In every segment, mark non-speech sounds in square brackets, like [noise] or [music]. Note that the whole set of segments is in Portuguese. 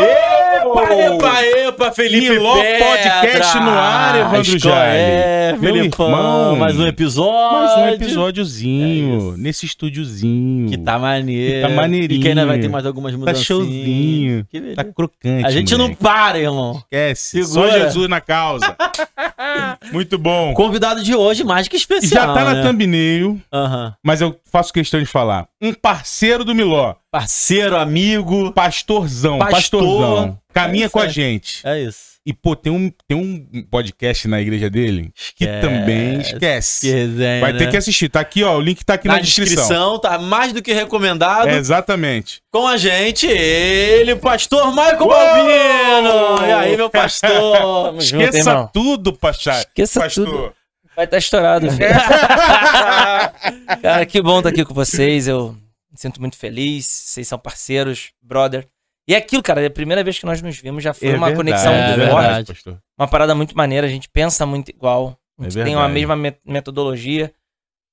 Epa, epa, epa, Felipe Petra. Podcast no ar, Evandro Jale. É, Felipão, irmão. mais um episódio. Mais um É episódiozinho, isso. nesse estúdiozinho. Que tá maneiro. Que tá maneirinho. E que ainda vai ter mais algumas Tá mudanças. showzinho. Que beleza. Tá crocante, A gente não moleque. para, irmão. Esquece. Segura. Só Jesus na causa. [laughs] Muito bom. Convidado de hoje, mais que especial. já tá na né? thumbnail, Aham. mas eu faço questão de falar. Um parceiro do Miló, Parceiro, amigo. pastorzão, Pastor. pastorzão. Caminha É com a gente. É isso. E, pô, tem um, tem um podcast na igreja dele que Esquece. também esquece. Que resenha, Vai ter né? que assistir. Tá aqui, ó. O link tá aqui na, descrição. tá mais do que recomendado. É, exatamente. Com a gente, ele, pastor Michael Uou! Balbino. E aí, meu pastor? [laughs] Junto, Esqueça irmão. tudo, pastor. Esqueça pastor. tudo. Vai estar estourado, [laughs] filho. [laughs] Cara, que bom estar aqui com vocês. Eu sinto muito feliz. Vocês são parceiros, brother. E é aquilo, cara, é a primeira vez que nós nos vimos, já foi É uma verdade, conexão é verdade. forte. pastor. Uma parada muito maneira. A gente pensa muito igual. A É gente tem uma verdade. mesma met- metodologia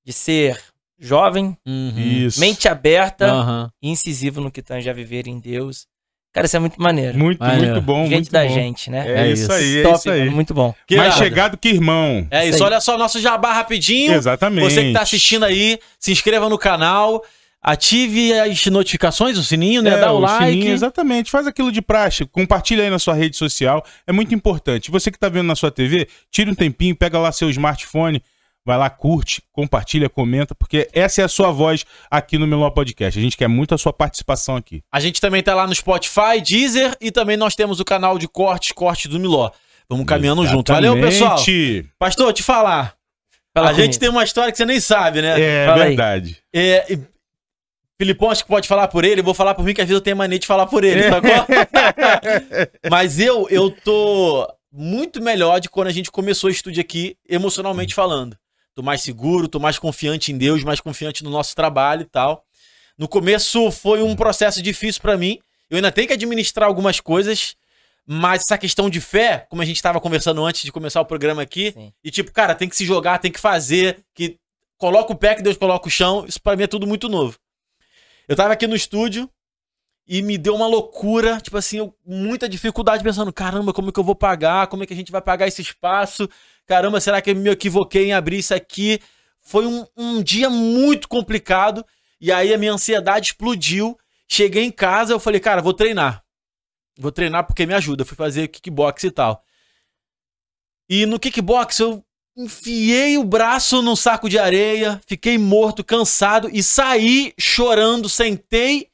de ser jovem, Uhum. Mente aberta Aham. e incisivo no que tange a viver em Deus. Cara, isso é muito maneiro. Muito, Maneiro. muito bom. gente muito da bom. gente, né? É, É isso isso. aí, é Top, isso aí. mano, muito bom. Que Mais chegado que irmão. É isso, Isso olha só, nosso jabá rapidinho. Exatamente. Você que tá assistindo aí, se inscreva no canal, ative as notificações, o sininho, né? É, Dá o, like. sininho, exatamente. Faz aquilo de praxe. Compartilha aí na sua rede social. É muito importante. Você que tá vendo na sua TV, tira um tempinho, pega lá seu smartphone, vai lá, curte, compartilha, comenta, porque essa é a sua voz aqui no Melhor Podcast. A gente quer muito a sua participação aqui. A gente também tá lá no Spotify, Deezer e também nós temos o canal de cortes, cortes do Miló. Vamos caminhando junto. Valeu, pessoal. Exatamente. Pastor, te falar. Fala a gente tem uma história que você nem sabe, né? É Fala aí. verdade. É, e- Filipão acho que pode falar por ele, eu vou falar por mim, que às vezes eu tenho mania de falar por ele, sacou? [laughs] Mas eu, eu tô muito melhor de quando a gente começou o estúdio aqui, emocionalmente falando. Tô mais seguro, tô mais confiante em Deus, mais confiante no nosso trabalho e tal. No começo foi um processo difícil pra mim. Eu ainda tenho que administrar algumas coisas, mas essa questão de fé, como a gente tava conversando antes de começar o programa aqui, Sim. e tipo, cara, tem que se jogar, tem que fazer, que coloca o pé que Deus coloca o chão, isso pra mim é tudo muito novo. Eu tava aqui no estúdio e me deu uma loucura, tipo assim, eu, muita dificuldade pensando, caramba, como é que eu vou pagar? Como é que a gente vai pagar esse espaço? Caramba, será que eu me equivoquei em abrir isso aqui? Foi um, um dia muito complicado e aí a minha ansiedade explodiu. Cheguei em casa, eu falei, cara, vou treinar. Vou treinar porque me ajuda. Fui fazer kickbox e tal. E no kickbox eu enfiei o braço num saco de areia, fiquei morto, cansado e saí chorando, sentei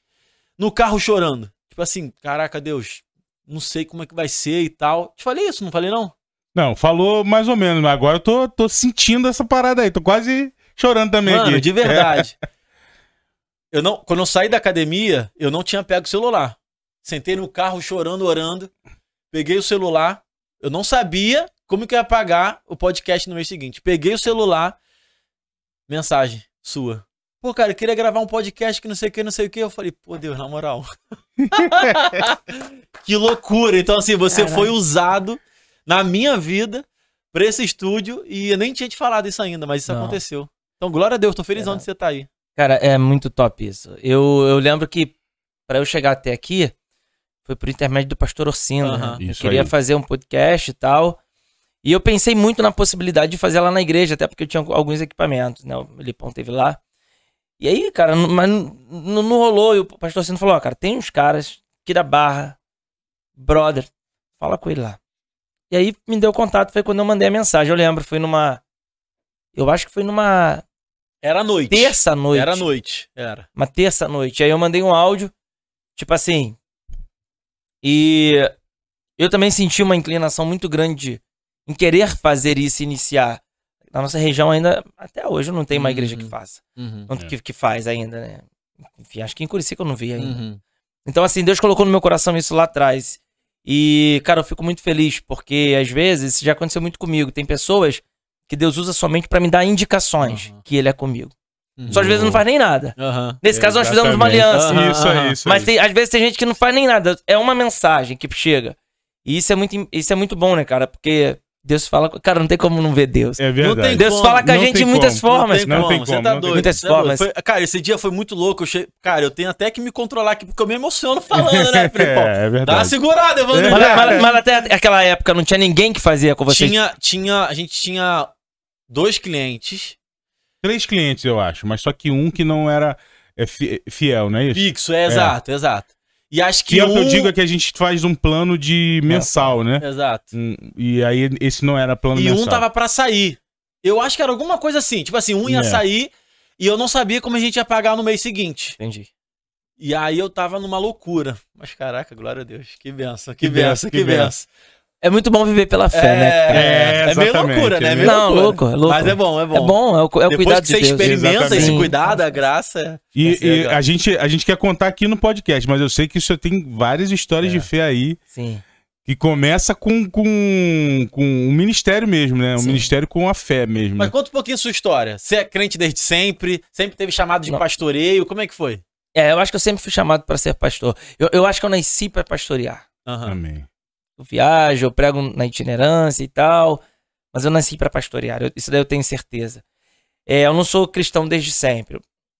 no carro chorando. Tipo assim, caraca, Deus, não sei como é que vai ser e tal. Te falei isso, não falei não? Não, falou mais ou menos, mas agora eu tô, tô sentindo essa parada aí. Tô quase chorando também Mano, aqui. de verdade. [laughs] Eu não, quando eu saí da academia, eu não tinha pego o celular. Sentei no carro chorando, orando. Peguei o celular. Eu não sabia como que eu ia pagar o podcast no mês seguinte. Peguei o celular. Mensagem sua. Pô, cara, eu queria gravar um podcast que não sei o que, não sei o que. Eu falei, pô, Deus, na moral. [laughs] que loucura. Então, assim, você foi usado na minha vida pra esse estúdio e eu nem tinha te falado isso ainda, mas isso Não. aconteceu. Então, glória a Deus, tô felizão É. de você tá aí. Cara, é muito top isso. Eu, eu lembro que pra eu chegar até aqui foi por intermédio do pastor Orsino. Aham. né? Eu queria aí. fazer um podcast e tal. E eu pensei muito na possibilidade de fazer lá na igreja, até porque eu tinha alguns equipamentos, né? O Lipão teve lá. E aí, cara, mas não, rolou. E o pastor Orsino falou: ó, cara, tem uns caras aqui da Barra, brother, fala com ele lá. E aí me deu contato, foi quando eu mandei a mensagem. Eu lembro, foi numa. Eu acho que foi numa Era noite. terça-noite. Era noite. Era. uma terça-noite. Aí eu mandei um áudio, tipo assim. E eu também senti uma inclinação muito grande em querer fazer isso e iniciar. Na nossa região ainda, até hoje, não tem uma igreja que Uhum. faça. Uhum. Não que, que faz ainda, né? Enfim, acho que em Curicica eu não vi ainda. Uhum. Então, assim, Deus colocou no meu coração isso lá atrás. E, cara, eu fico muito feliz, porque às vezes, isso já aconteceu muito comigo. Tem pessoas que Deus usa somente pra me dar indicações Uhum. que Ele é comigo. Uhum. Só às vezes não faz nem nada. Aham. Nesse caso, nós fizemos uma Exatamente. aliança. Aham, Isso isso Mas tem, às vezes tem gente que não faz nem nada. É uma mensagem que chega. E isso é muito, isso é muito bom, né, cara? Porque Deus fala. Cara, não tem como não ver Deus. É verdade. Não tem Deus como, fala com a não gente de muitas como, formas. Não tem Você como, tá não tem doido. muitas você tá doido. formas. Foi- cara, esse dia foi muito louco. Eu che... Cara, eu tenho até que me controlar aqui, porque eu me emociono falando, né? [laughs] Falei, pô, É, é Dá uma verdade. segurada, Evandro. Mas, mas- mas até aquela época não tinha ninguém que fazia com vocês. Tinha, tinha, a gente tinha dois clientes Três clientes, eu acho, mas só que um que não era é, fi- fiel, não é isso? fixo, é, exato, exato. E acho que um... que eu digo é que a gente faz um plano de mensal, né? Exato. Um- e aí esse não era plano E mensal. um tava pra sair. Eu acho que era alguma coisa assim. Tipo assim, um ia É. sair e eu não sabia como a gente ia pagar no mês seguinte. Entendi. E aí eu tava numa loucura. Mas caraca, glória a Deus. Que benção, que, Que benção, benção, que que benção. É muito bom viver pela fé, né? cara? É, é, meio loucura, né? é É meio- Não, loucura. louco, é louco. Mas é bom, é bom. É bom, é o, é o cuidado que você de Deus. experimenta Exatamente. esse cuidado, a graça é... E, é e a gente, a gente quer contar aqui no podcast, mas eu sei que você tem várias histórias É. de fé aí, Sim. que começa com, com, com um ministério mesmo, né? Um Sim. ministério com a fé mesmo. Mas né? conta um pouquinho a sua história. Você é crente desde sempre? Sempre teve chamado de Não. pastoreio? Como é que foi? É, eu acho que eu sempre fui chamado pra ser pastor. Eu, eu acho que eu nasci pra pastorear. Aham. Amém. Eu viajo, eu prego na itinerância e tal, mas eu nasci pra pastorear. Eu- isso daí eu tenho certeza. É, eu não sou cristão desde sempre.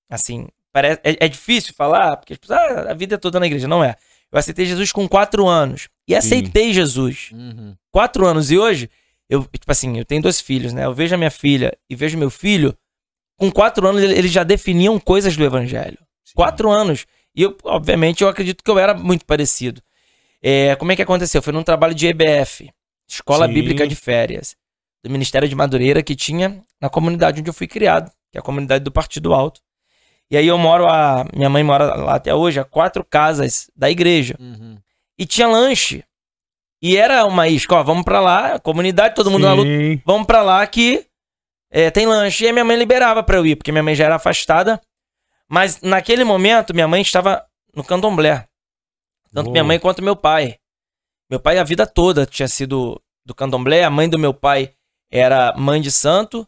Assim, parece, é, é difícil falar, porque as pessoas, ah, a vida é toda na igreja. Não é. Eu aceitei Jesus com quatro anos. E aceitei Jesus. Uhum. quatro anos. E hoje, eu, tipo assim, eu tenho dois filhos, né? Eu vejo a minha filha e vejo meu filho. Com quatro anos, ele- eles já definiam coisas do evangelho. Quatro anos. E eu, obviamente, eu acredito que eu era muito parecido. É, como é que aconteceu? Foi num trabalho de EBF, Escola Sim. Bíblica de Férias, do Ministério de Madureira, que tinha na comunidade onde eu fui criado, que é a comunidade do Partido Alto. E aí eu moro, a, minha mãe mora lá até hoje, a quatro casas da igreja Uhum. e tinha lanche. E era uma isca, ó, vamos pra lá, comunidade, todo mundo na luta, Sim. vamos pra lá que é, tem lanche. E aí minha mãe liberava pra eu ir, porque minha mãe já era afastada. Mas naquele momento, minha mãe estava no candomblé. Tanto Boa. minha mãe quanto meu pai. Meu pai a vida toda tinha sido do candomblé, a mãe do meu pai era mãe de santo.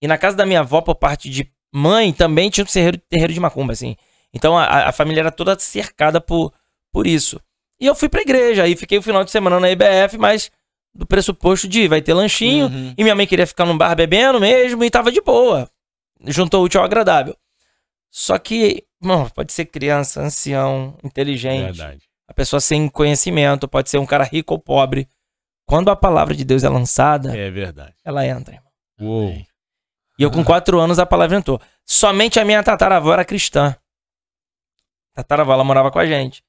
E na casa da minha avó, por parte de mãe, também tinha um terreiro, terreiro de macumba, assim. Então a, a família era toda cercada por, por isso. E eu fui pra igreja, aí fiquei o final de semana na IBF, mas do pressuposto de vai ter lanchinho, Uhum. e minha mãe queria ficar num bar bebendo mesmo, e tava de boa. Juntou o útil ao agradável. Só que, mano, pode ser criança, ancião, inteligente, Verdade. A pessoa sem conhecimento, pode ser um cara rico ou pobre. Quando a palavra de Deus é lançada, É verdade. ela entra, irmão. Uou. E eu, com quatro anos, a palavra entrou. Somente a minha tataravó era cristã. Tataravó, ela morava com a gente.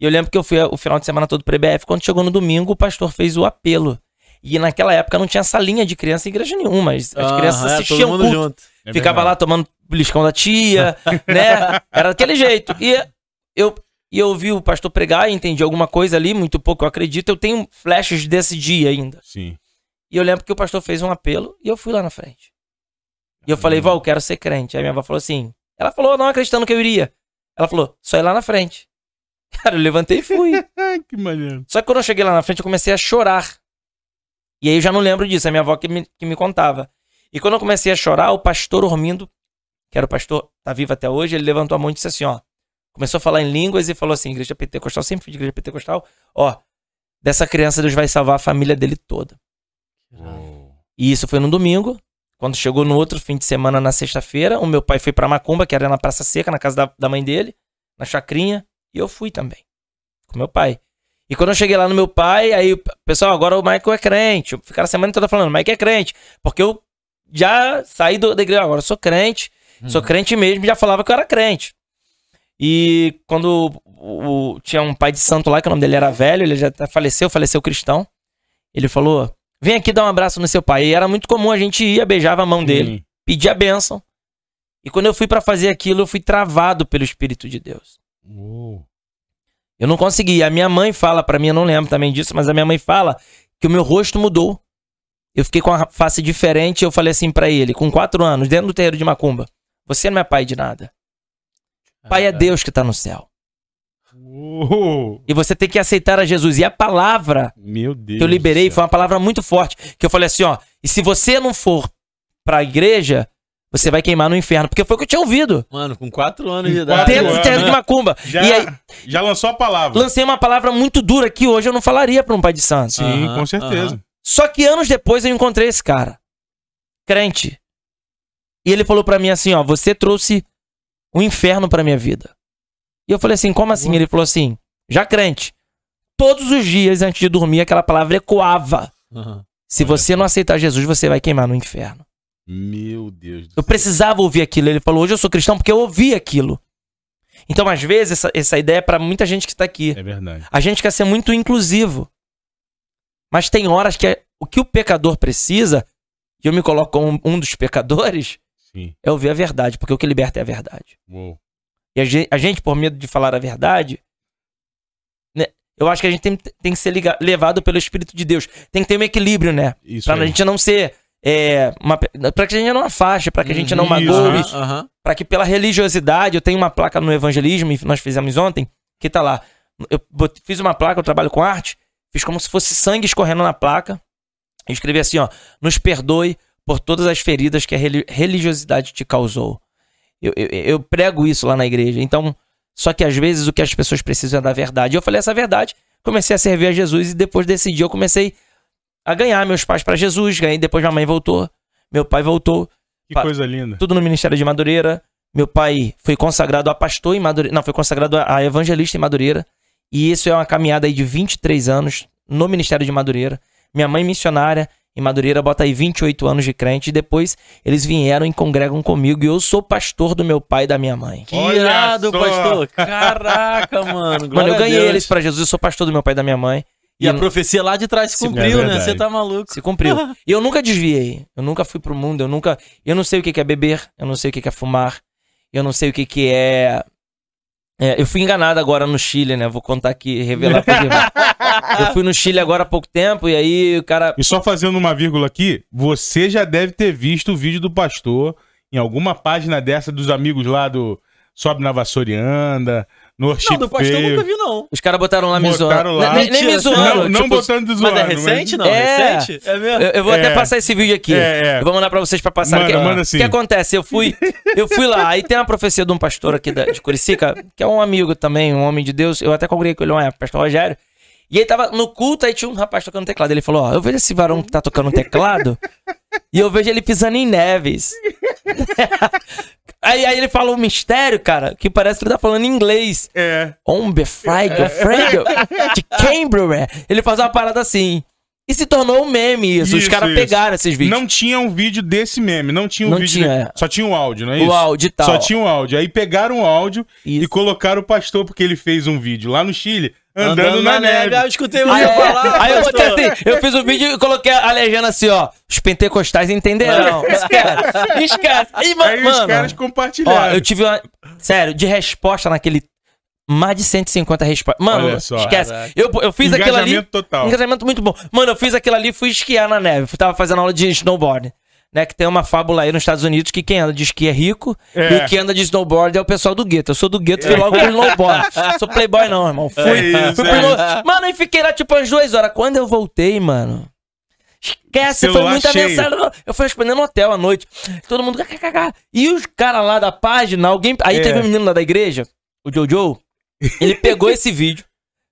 E eu lembro que eu fui o final de semana todo pro EBF. Quando chegou no domingo, o pastor fez o apelo. E naquela época não tinha salinha de criança em igreja nenhuma. As, as Aham, crianças é, assistiam todo mundo culto. junto. É Ficava verdade. lá tomando beliscão da tia, né? [laughs] Era daquele jeito. E eu, e eu ouvi o pastor pregar e entendi alguma coisa ali, muito pouco, eu acredito. Eu tenho flashes desse dia ainda. Sim. E eu lembro que o pastor fez um apelo e eu fui lá na frente. E eu falei, Val, eu quero ser crente. Aí minha avó falou assim. Ela falou, não acreditando que eu iria. Ela falou, só ir lá na frente. [laughs] Cara, eu levantei e fui. [laughs] Que maneiro. Só que quando eu cheguei lá na frente, eu comecei a chorar. E aí eu já não lembro disso, é minha avó que me, que me contava. E quando eu comecei a chorar, o pastor Ormindo, que era o pastor, tá vivo até hoje, ele levantou a mão e disse assim, ó. Começou a falar em línguas e falou assim, igreja pentecostal, sempre fui de igreja pentecostal, ó, dessa criança Deus vai salvar a família dele toda. Uou. E isso foi no domingo. Quando chegou no outro fim de semana, na sexta-feira, o meu pai foi pra Macumba, que era na Praça Seca, na casa da, da mãe dele, na chacrinha, e eu fui também. Com meu pai. E quando eu cheguei lá no meu pai, aí, pessoal, agora o Michael é crente. Ficaram a semana toda falando, Michael é crente. Porque eu já saí do, da igreja, agora eu sou crente, sou crente mesmo, já falava que eu era crente. E quando o- o- tinha um pai de santo lá, que o nome dele era velho, ele já faleceu, faleceu cristão. Ele falou: Vem aqui dar um abraço no seu pai. E era muito comum, a gente ia, beijava a mão dele, pedia a bênção. E quando eu fui pra fazer aquilo, eu fui travado pelo Espírito de Deus. Uou. Eu não consegui. A minha mãe fala pra mim, eu não lembro também disso, mas a minha mãe fala que o meu rosto mudou. Eu fiquei com a face diferente e eu falei assim pra ele, com quatro anos, dentro do terreiro de Macumba: Você não é pai de nada. Pai é Deus que tá no céu. Uou. E você tem que aceitar a Jesus. E a palavra Meu Deus. que eu liberei foi uma palavra muito forte. Que eu falei assim, ó. E se você não for pra igreja, você vai queimar no inferno. Porque foi o que eu tinha ouvido. Mano, com quatro anos de idade. Dentro do anos, terreno de né? Macumba. Já, E aí, já lançou a palavra. lancei uma palavra muito dura que hoje eu não falaria pra um pai de santo. Sim, Aham, com certeza. aham. Só que anos depois eu encontrei esse cara, crente. E ele falou pra mim assim, ó, você trouxe o inferno pra minha vida. E eu falei assim, como assim? Ele falou assim, já crente. Todos os dias antes de dormir aquela palavra ecoava. Aham. Se você não aceitar Jesus, você vai queimar no inferno. Meu Deus do Eu precisava ouvir aquilo. Ele falou, hoje eu sou cristão porque eu ouvi aquilo. Então, às vezes, essa, essa ideia é pra muita gente que tá aqui. É verdade. A gente quer ser muito inclusivo. Mas tem horas que é- o que o pecador precisa, e eu me coloco como um dos pecadores, Sim. é ouvir a verdade, porque o que liberta é a verdade. Uou. E a gente, a gente, por medo de falar a verdade, né, eu acho que a gente tem, tem que ser liga- levado pelo Espírito de Deus. Tem que ter um equilíbrio, né? Isso Pra aí. a gente não ser. É, uma, pra que a gente não afaste, pra que a gente não Isso, magoe, aham. Aham. Pra que pela religiosidade, eu tenho uma placa no evangelismo, e nós fizemos ontem, que tá lá. Eu fiz uma placa, eu trabalho com arte, fiz como se fosse sangue escorrendo na placa. E escrevi assim, ó, nos perdoe por todas as feridas que a reli- religiosidade te causou. Eu, eu, eu prego isso lá na igreja. Então, só que às vezes o que as pessoas precisam é da verdade. Eu falei essa verdade, comecei a servir a Jesus e depois desse dia eu comecei a ganhar meus pais pra Jesus, ganhei, depois minha mãe voltou, meu pai voltou, Que Pa- coisa linda. tudo no Ministério de Madureira. Meu pai foi consagrado a pastor em Madureira. Não, foi consagrado a evangelista em Madureira. E isso é uma caminhada aí de 23 anos no Ministério de Madureira. Minha mãe missionária em Madureira bota aí 28 anos de crente. E depois eles vieram e congregam comigo. E eu sou pastor do meu pai e da minha mãe. Que Olha irado, só. pastor. Caraca, [laughs] mano. Mano, glória eu a ganhei eles pra Jesus. Eu sou pastor do meu pai e da minha mãe. E a profecia lá de trás se cumpriu, é né? Você tá maluco. Se cumpriu. [laughs] E eu nunca desviei. Eu nunca fui pro mundo. Eu nunca. Eu não sei o que é beber. Eu não sei o que é fumar. Eu não sei o que que é. É, eu fui enganado agora no Chile, né? Vou contar aqui, revelar pra você. [laughs] Eu fui no Chile agora há pouco tempo e aí o cara. E só fazendo uma vírgula aqui, você já deve ter visto o vídeo do pastor em alguma página dessa dos amigos lá do Sobe na Vassoura no Não, do pastor eu nunca vi, não. Os caras botaram lá me Botaram zoando. lá. Nem, nem me Mentira, zoando. Não, não tipo, botando zoando. Mas é recente, não? É. Recente? É mesmo? Eu, eu vou É. até passar esse vídeo aqui. É, é. Eu vou mandar pra vocês pra passar Manda, aqui. manda O sim. que acontece? Eu fui, eu fui lá, aí tem uma profecia de um pastor aqui da- de Curicica, que é um amigo também, um homem de Deus. Eu até congreguei com ele uma época, pastor Rogério. E aí tava no culto, aí tinha um rapaz tocando teclado. Ele falou: Ó, eu vejo esse varão que tá tocando teclado e eu vejo ele pisando em neves. Aí, aí ele fala um mistério, cara, que parece que ele tá falando em inglês. É. Ombe Frego, Frego, de [laughs] Cambridge. Ele faz uma parada assim. E se tornou um meme isso. Os Isso, caras isso. pegaram esses vídeos. Não tinha um vídeo desse meme, não tinha um Não vídeo. tinha, de- é. Só tinha o áudio, não é isso? o áudio e tal. Só tinha o áudio. Aí pegaram o áudio Isso. e colocaram o pastor, porque ele fez um vídeo lá no Chile, andando, na, neve. Eu escutei Aí, você é, falar. aí eu botei assim, eu fiz o vídeo e coloquei a legenda assim, ó. Os pentecostais entenderão. [laughs] Esquece. Esquece. Aí, ma- Aí os mano, caras ó, compartilharam. eu tive uma. Sério, de resposta naquele. Mais de 150 respostas. Mano, só. esquece. Caraca. Eu, eu fiz aquilo ali. Engajamento total. Engajamento muito bom. Mano, eu fiz aquilo ali e fui esquiar na neve. Eu tava fazendo aula de snowboard. Né, que tem uma fábula aí nos Estados Unidos que quem anda de esqui é rico É. e quem anda de snowboard é o pessoal do gueto. Eu sou do gueto, fui logo pro snowboard. [laughs] Sou playboy não, irmão. Fui, É isso, fui é pro Mano, e fiquei lá tipo umas duas horas. Quando eu voltei, mano... Esquece, foi muita cheio. mensagem. Eu fui respondendo no hotel à noite. Todo mundo... E os caras lá da página, alguém... Aí É. teve um menino lá da igreja, o Jojo, ele pegou esse vídeo,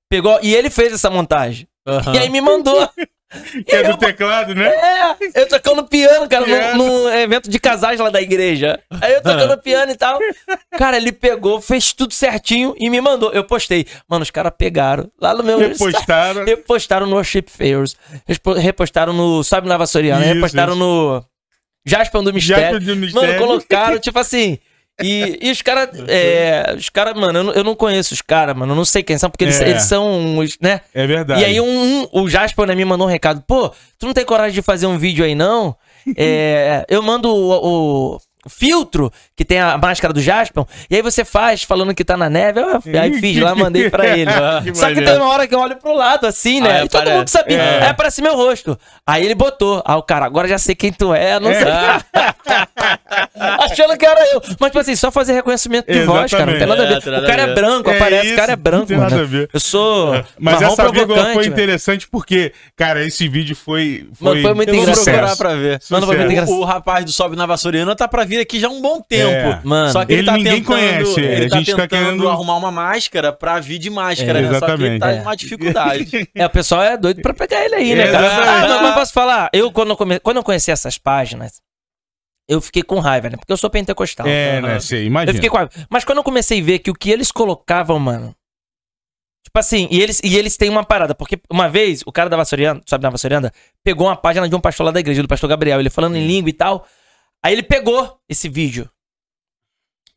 pegou... E ele fez essa montagem. Aham. E aí me mandou. [laughs] Que é do teclado, né? É, eu tocando piano, cara, no, evento de casais lá da igreja. Aí eu tocando piano e tal. Cara, ele pegou, fez tudo certinho e me mandou. Eu postei. Mano, os caras pegaram lá no meu Repostaram. Repostaram no Worship Fairs. Repostaram no Sobe na Vassoriana. Isso, Repostaram no Jasper do Mistério. Jasper do Mistério. Mano, colocaram, tipo assim. E, e os caras, é, os caras, mano, eu não, eu não conheço os caras, mano, eu não sei quem são, porque eles, É. eles são, os, né? É verdade. E aí um, um- o Jasper né, me mandou um recado. Pô, tu não tem coragem de fazer um vídeo aí, não? É, eu mando o, o filtro, que tem a máscara do Jasper, e aí você faz falando que tá na neve. Eu, aí fiz lá, mandei pra ele. Que [laughs] Só que tem uma hora que eu olho pro lado, assim, né? Aí e todo aparece. mundo sabia. É. Aí aparece meu rosto. Aí ele botou. Ah, o cara, agora já sei quem tu é, não sei. [laughs] Achando que era eu. Mas, tipo assim, só fazer reconhecimento de voz, cara. Não tem nada a ver. É, o cara é ver. branco, É aparece, o isso, cara é branco, não tem nada mano. a ver. Eu sou. Mas essa vírgula foi interessante porque, cara, esse vídeo foi. Mano, foi muito Eu vou engraçado. procurar pra ver. Mano, foi muito O, engraçado. o rapaz do Sobe na Vassouriana tá pra vir vir aqui já há um bom tempo. É. Mano, Só que ele, Ele tá ninguém tentando, conhece, ele a tá gente tá tentando querendo- arrumar uma máscara pra vir de máscara, É, né? Só que ele tá exatamente. numa dificuldade. [laughs] É, o pessoal é doido pra pegar ele aí, né, cara? Exatamente. Ah, mas, mas posso falar? Eu, quando eu, come... quando eu conheci essas páginas, eu fiquei com raiva, né? Porque eu sou pentecostal. É, né? Você Eu imagina. fiquei com raiva. Mas quando eu comecei a ver que o que eles colocavam, mano. Tipo assim, e eles, e eles têm uma parada. Porque uma vez, o cara da Vassourianda, sabe da Vassourianda, pegou uma página de um pastor lá da igreja, do pastor Gabriel, ele falando em língua e tal. Aí ele pegou esse vídeo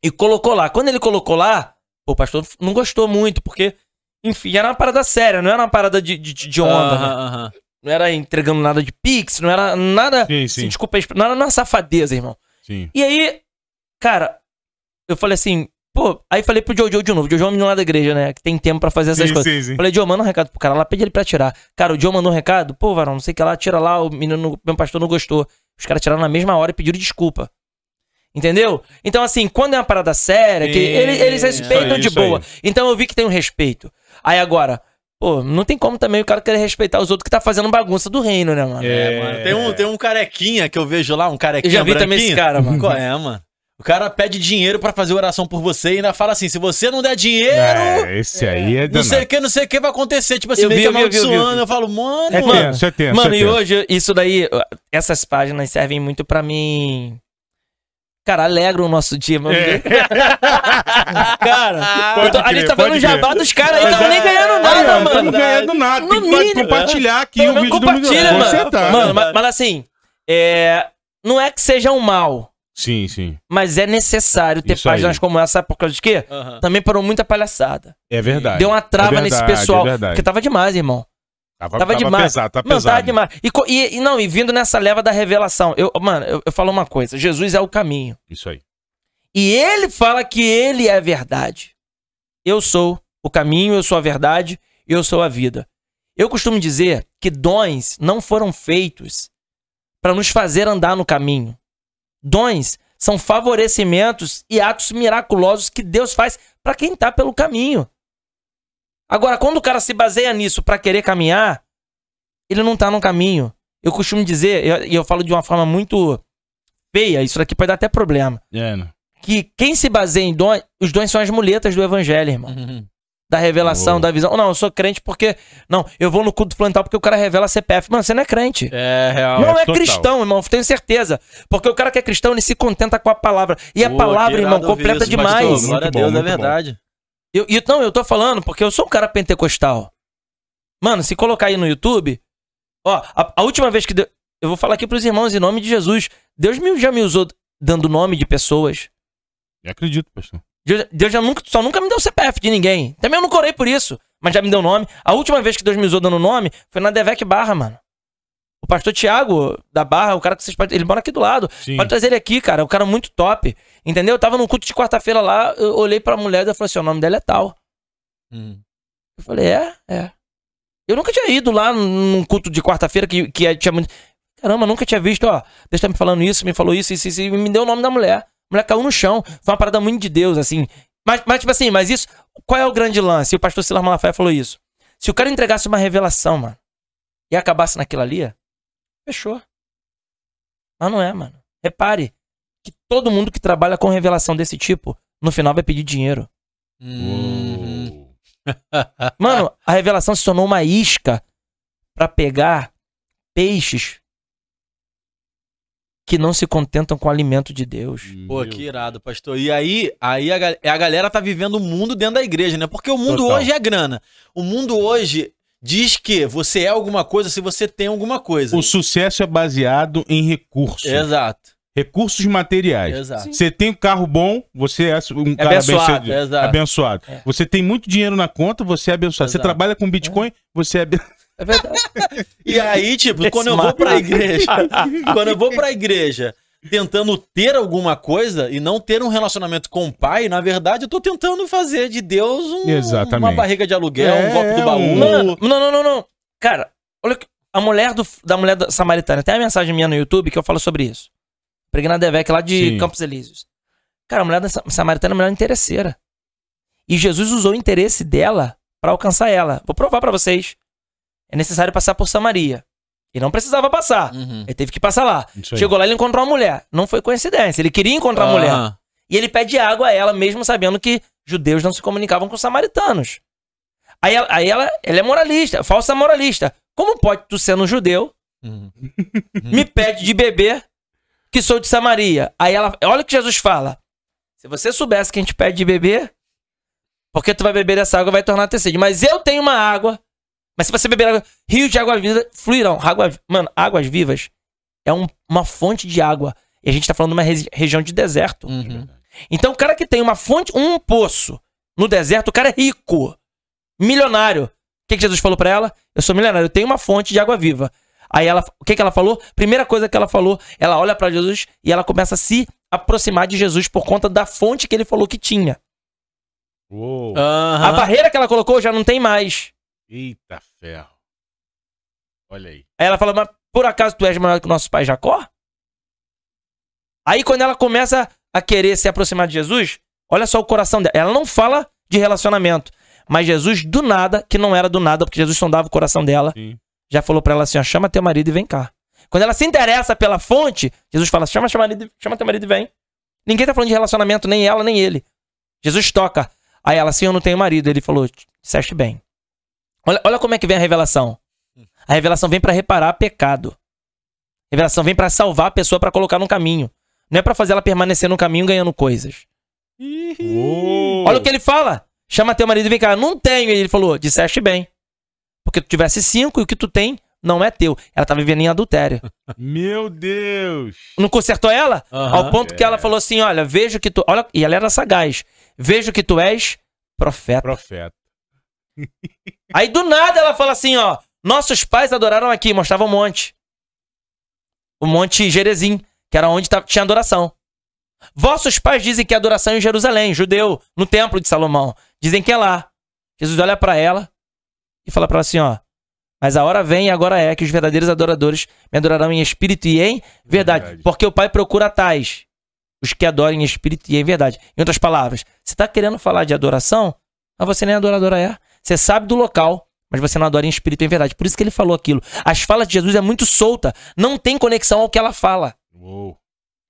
e colocou lá. Quando ele colocou lá, o pastor não gostou muito, porque, enfim, era uma parada séria, não era uma parada de, de, de onda, né? Aham, aham. Não era entregando nada de pix, não era nada. Sim, assim, sim, desculpa, a exp- não era uma safadeza, irmão. sim. E aí, cara, eu falei assim, pô, aí falei pro Jojo de novo. O Jojo é um menino lá da igreja, né? Que tem tempo pra fazer essas Sim, coisas. sim, sim. Falei, Joe, manda um recado pro cara lá, pede ele pra tirar. Cara, o Joe mandou um recado, pô, varão, não sei o que lá, tira lá, o menino, meu pastor não gostou. Os caras tiraram na mesma hora e pediram desculpa. Entendeu? Então, assim, quando é uma parada séria, que eles, eles respeitam aí, de isso aí. boa. Então eu vi que tem um respeito. Aí agora, pô, não tem como também o cara querer respeitar os outros que tá fazendo bagunça do reino, né, mano? É, mano. Tem um, tem um carequinha que eu vejo lá, um Eu carequinha já vi também branquinho. esse cara, mano. Qual é, mano? O cara pede dinheiro pra fazer oração por você e ainda fala assim: se você não der dinheiro, É, esse aí é não sei o que, não sei o que vai acontecer. Tipo assim, Eu meio vi, que eu vi, eu vi, eu vi, eu amaldiçoando. Eu falo, mano, É mano. é tenso. Mano, é e tenso. hoje, isso daí, essas páginas servem muito pra mim. Cara, alegra o nosso dia, mano. É. [laughs] Cara, eu tô- a crer, gente tá falando jabá dos caras aí, tava nem ganhando nada, ó, mano. Estamos ganhando nada. No Tem que compartilhar aqui o vídeo do compartilha, Museu. mano. Você tá. Mano, mas, mas assim, é, não é que seja um mal, Sim, sim. mas é necessário ter Isso aí. páginas como essa, sabe por causa de quê? Aham. Também parou muita palhaçada. É verdade. Deu uma trava É nesse verdade, pessoal. É verdade. porque tava demais, irmão. Tava, Tava tava demais. pesado, tá Mano, tava pesado. demais. E, e, e não, e vindo nessa leva da revelação. Eu, mano, eu, eu falo uma coisa: Jesus é o caminho. Isso aí. E ele fala que ele é a verdade. Eu sou o caminho, eu sou a verdade, eu sou a vida. Eu costumo dizer que dons não foram feitos para nos fazer andar no caminho. Dons são favorecimentos e atos miraculosos que Deus faz para quem tá pelo caminho. Agora, quando o cara se baseia nisso para querer caminhar, ele não tá no caminho. Eu costumo dizer, e eu, eu falo de uma forma muito feia, isso daqui pode dar até problema É, né? que quem se baseia em dons, os dons são as muletas do evangelho, irmão. Uhum. [laughs] Da revelação, Boa. da visão. Não, eu sou crente porque. Não, eu vou no culto plantal porque o cara revela CPF. Mano, você não é crente. É real. não é total. cristão, irmão, tenho certeza. Porque o cara que é cristão, ele se contenta com a palavra. E a palavra, irmão, completa isso, demais. pastor. Glória a bom, Deus, é muito bom. verdade. Eu, eu, não, eu tô falando porque eu sou um cara pentecostal. Mano, se colocar aí no YouTube, ó, a, a última vez que Deus, eu vou falar aqui pros irmãos em nome de Jesus. Deus me, já me usou dando nome de pessoas. Eu acredito, pastor. Deus, já nunca, só nunca me deu CPF de ninguém. Também eu não corei por isso, mas já me deu nome. A última vez que Deus me usou dando nome foi na Devec Barra, mano. O pastor Tiago da Barra, o cara que vocês podem. Ele mora aqui do lado. Sim. Pode trazer ele aqui, cara. É um cara muito top. Entendeu? Eu tava num culto de quarta-feira lá, eu olhei pra mulher e falei assim: o nome dela é tal. Hum. Eu falei, é, é. Eu nunca tinha ido lá num culto de quarta-feira que, que tinha muito. Caramba, nunca tinha visto, ó. Deus tá me falando isso, me falou isso, isso, isso, e me deu o nome da mulher. A mulher caiu no chão. Foi uma parada muito de Deus, assim. Mas, mas tipo assim, mas isso. Qual é o grande lance? E o pastor Silas Malafaia falou isso. Se o cara entregasse uma revelação, mano, e acabasse naquilo ali, fechou. Mas não é, mano. Repare que todo mundo que trabalha com revelação desse tipo, no final vai pedir dinheiro. Uhum. Mano, a revelação se tornou uma isca pra pegar peixes que não se contentam com o alimento de Deus. Pô, que irado, pastor. E aí, aí a, gal- a galera tá vivendo o mundo dentro da igreja, né? Porque o mundo Total. hoje é grana. O mundo hoje diz que você é alguma coisa se você tem alguma coisa. O sucesso é baseado em recursos. Exato, Recursos materiais. exato. Você tem um carro bom, você é um cara abençoado, abençoado. exato. abençoado. É. Você tem muito dinheiro na conta, você é abençoado. Você Exato. trabalha com Bitcoin, você é abençoado. É verdade. E aí, tipo, Esse quando eu vou pra igreja, quando eu vou pra igreja tentando ter alguma coisa e não ter um relacionamento com o pai, na verdade eu tô tentando fazer de Deus um- uma barriga de aluguel, É, um golpe do baú. um- Mano, não, não, não, não. Cara, olha que- a mulher do, da mulher da samaritana. Tem a mensagem minha no YouTube que eu falo sobre isso. Preguei na Devec lá de Sim. Campos Elíseos. Cara, a mulher da sa- samaritana é uma mulher interesseira. E Jesus usou o interesse dela pra alcançar ela. Vou provar pra vocês. É necessário passar por Samaria. Ele não precisava passar. Uhum. Ele teve que passar lá. Chegou lá e ele encontrou uma mulher. Não foi coincidência. Ele queria encontrar a mulher. E ele pede água a ela, mesmo sabendo que judeus não se comunicavam com samaritanos. Aí ela, aí ela, ela é moralista, falsa moralista. Como pode tu sendo judeu, Uhum. me pede de beber que sou de Samaria? Aí ela, olha o que Jesus fala. Se você soubesse que a gente pede de beber, porque tu vai beber essa água vai tornar ter sede. Mas eu tenho uma água. Mas se você beber água, rio de água viva fluirão. Água, mano, águas vivas é um- uma fonte de água. E a gente tá falando de uma regi- região de deserto. Uhum. Então, o cara que tem uma fonte, um poço no deserto, o cara é rico, milionário. O que, que Jesus falou pra ela? Eu sou milionário, eu tenho uma fonte de água viva. Aí ela, o que, que ela falou? Primeira coisa que ela falou, ela olha pra Jesus e ela começa a se aproximar de Jesus por conta da fonte que ele falou que tinha. Uou. A barreira que ela colocou já não tem mais. Eita ferro. Olha aí. Aí ela fala, mas por acaso tu és maior que o nosso pai Jacó? Aí quando ela começa a querer se aproximar de Jesus, olha só o coração dela. Ela não fala de relacionamento, mas Jesus do nada, que não era do nada, porque Jesus sondava o coração dela, Sim. já falou pra ela assim, ó, chama teu marido e vem cá. Quando ela se interessa pela fonte, Jesus fala, chama, teu marido, chama teu marido e vem. Ninguém tá falando de relacionamento, nem ela, nem ele. Jesus toca. Aí ela, assim, eu não tenho marido. Ele falou, disseste bem. Olha, olha como é que vem a revelação. A revelação vem pra reparar pecado. A revelação vem pra salvar a pessoa, pra colocar no caminho. Não é pra fazer ela permanecer no caminho ganhando coisas. Uou. Olha o que ele fala. Chama teu marido e vem cá. Não tenho. E ele falou, disseste bem. Porque tu tivesse cinco e o que tu tem não é teu. Ela tá vivendo em adultério. [laughs] Meu Deus. Não consertou ela? Aham. Ao ponto que ela falou assim: olha, vejo que tu. Olha, e ela era sagaz. Vejo que tu és profeta. Profeta. Aí do nada ela fala assim: ó, nossos pais adoraram aqui, mostrava o monte. O Monte Gerezim, que era onde tinha adoração. Vossos pais dizem que a adoração é em Jerusalém, judeu, no templo de Salomão. Dizem que é lá. Jesus olha pra ela e fala pra ela assim: ó. Mas a hora vem e agora é que os verdadeiros adoradores me adorarão em espírito e em verdade. Verdade. Porque o Pai procura tais, os que adoram em espírito e em verdade. Em outras palavras, você está querendo falar de adoração, mas você nem adoradora é. Você sabe do local, mas você não adora em espírito e em verdade. Por isso que ele falou aquilo. As falas de Jesus é muito solta, não tem conexão ao que ela fala Uou.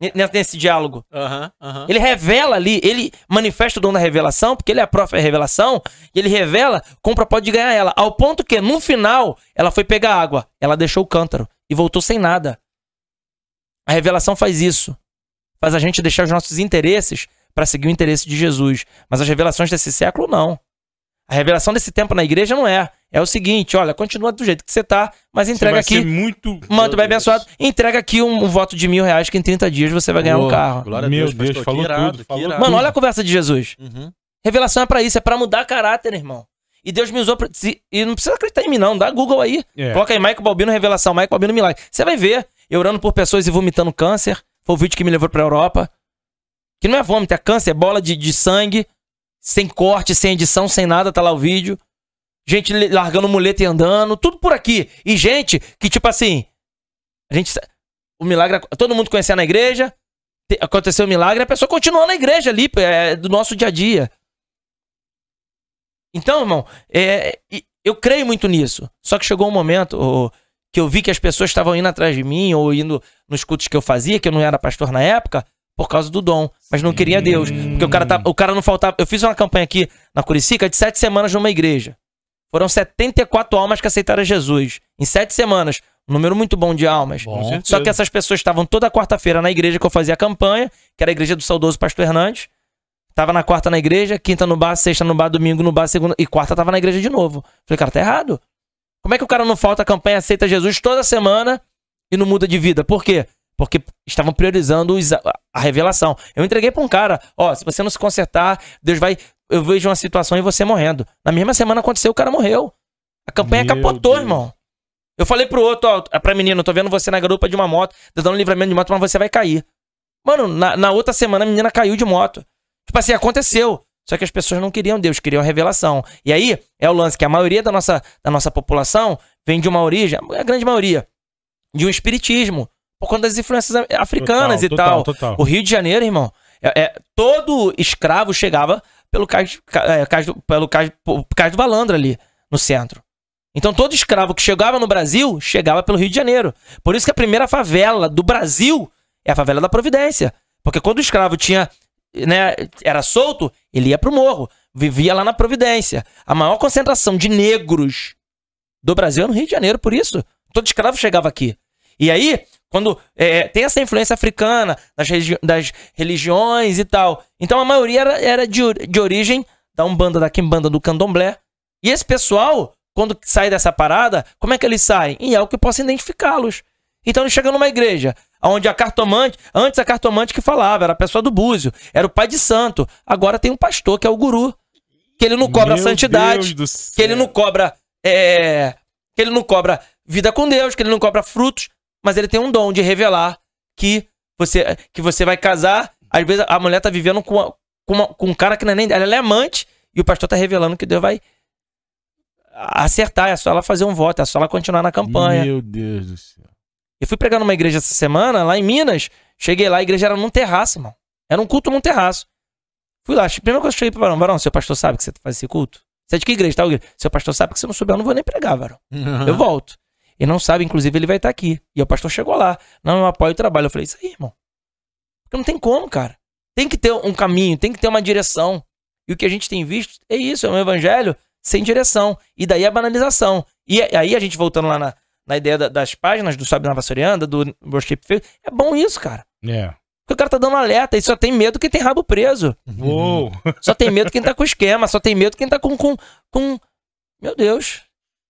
n- nesse diálogo. Aham. Aham. Ele revela ali, ele manifesta o dom da revelação, porque ele é a própria revelação, e ele revela com o propósito de ganhar ela. Ao ponto que, no final, ela foi pegar água, ela deixou o cântaro e voltou sem nada. A revelação faz isso. Faz a gente deixar os nossos interesses para seguir o interesse de Jesus. Mas as revelações desse século, não. A revelação desse tempo na igreja não é. É o seguinte, olha, continua do jeito que você tá, mas entrega aqui, muito. muito Meu bem abençoado, entrega aqui um, um voto de mil reais que em 30 dias você vai ganhar um carro. Glória a Meu Deus, Deus, pastor, falou irado, tudo, falou irado. Mano, olha a conversa de Jesus. Uhum. Revelação é pra isso, é pra mudar caráter, irmão. E Deus me usou pra... se- E não precisa acreditar em mim, não. Dá Google aí. É. Coloca aí Michael Balbino Revelação, Michael Balbino Milagre. Você vai ver eu orando por pessoas e vomitando câncer. Foi o vídeo que me levou pra Europa. Que não é vômito, é câncer, é bola de, de sangue. Sem corte, sem edição, sem nada, tá lá o vídeo. Gente largando muleta e andando, tudo por aqui. E gente que, tipo assim, a gente. O milagre. Todo mundo conhecia na igreja. te- Aconteceu o milagre, a pessoa continuou na igreja ali, é, do nosso dia a dia. Então, irmão, é, eu creio muito nisso. Só que chegou um momento ô, que eu vi que as pessoas estavam indo atrás de mim ou indo nos cultos que eu fazia, que eu não era pastor na época, por causa do dom. Mas não queria Deus. Porque o cara, tá, o cara não faltava. Eu fiz uma campanha aqui na Curicica de sete semanas numa igreja. Foram 74 almas que aceitaram Jesus. Em sete semanas. Um número muito bom de almas. Bom. Só que essas pessoas estavam toda quarta-feira na igreja que eu fazia a campanha, que era a igreja do saudoso pastor Hernandes. Tava na quarta na igreja, quinta no bar, sexta no bar, domingo no bar, segunda e quarta tava na igreja de novo. Falei, cara, tá errado. Como é que o cara não falta a campanha, aceita Jesus toda semana e não muda de vida? Por quê? Porque estavam priorizando os- a- revelação. Eu entreguei pra um cara, ó, se você não se consertar, Deus vai. Eu vejo uma situação e você morrendo. Na mesma semana aconteceu, o cara morreu. A campanha Meu capotou, Deus. irmão. Eu falei pro outro, ó, pra menino, tô vendo você na garupa de uma moto, tô dando um livramento de moto, mas você vai cair. Mano, na, na outra semana a menina caiu de moto. Tipo assim, aconteceu. Só que as pessoas não queriam Deus, queriam a revelação. E aí é o lance que a maioria da nossa, da nossa população vem de uma origem, a grande maioria, de um espiritismo. Por conta das influências africanas Total, e total, tal. total. O Rio de Janeiro, irmão, é, é- todo escravo chegava pelo cais, ca- é, cais do, pelo cais, por cais do Valandro ali, no centro. Então todo escravo que chegava no Brasil, chegava pelo Rio de Janeiro. Por isso que a primeira favela do Brasil é a favela da Providência. Porque quando o escravo tinha, né, era solto, ele ia pro morro, vivia lá na Providência. A maior concentração de negros do Brasil é no Rio de Janeiro, por isso. Todo escravo chegava aqui. E aí, quando é, tem essa influência africana das, religi- das religiões e tal. Então a maioria era, era de, de origem da Umbanda, da Quimbanda, do Candomblé. E esse pessoal, quando sai dessa parada, como é que eles saem? Em algo que possa identificá-los. Então ele chega numa igreja, onde a cartomante, antes a cartomante que falava, era a pessoa do búzio, era o pai de santo. Agora tem um pastor, que é o guru. Que ele não cobra Meu santidade que ele não cobra é, que ele não cobra vida com Deus, que ele não cobra frutos, mas ele tem um dom de revelar que você que você vai casar, às vezes a mulher tá vivendo com, com, uma- com um cara que não é nem ela é amante e o pastor tá revelando que Deus vai acertar, é só ela fazer um voto, é só ela continuar na campanha. Meu Deus do céu. Eu fui pregar numa igreja essa semana, lá em Minas. Cheguei lá, a igreja era num terraço, irmão. Era um culto num terraço. Fui lá, a primeira coisa que eu cheguei pro varão, varão, seu pastor sabe que você faz esse culto? Você é de que igreja, tá? igreja? Seu pastor sabe que se eu não souber, eu não vou nem pregar, varão. [laughs] Eu volto. Ele não sabe, inclusive, ele vai estar aqui. E o pastor chegou lá. Não, eu apoio o trabalho. Eu falei, isso aí, irmão. Porque não tem como, cara. Tem que ter um caminho, tem que ter uma direção. E o que a gente tem visto é isso, é um evangelho sem direção. E daí a banalização. E aí a gente voltando lá na, na ideia da- das páginas do Sabe na Vassorianda, do Worship Field, é bom isso, cara. É. Porque o cara tá dando alerta e só tem medo quem tem rabo preso. Uou. Só tem medo quem tá com esquema, só tem medo quem tá com. com, com... Meu Deus.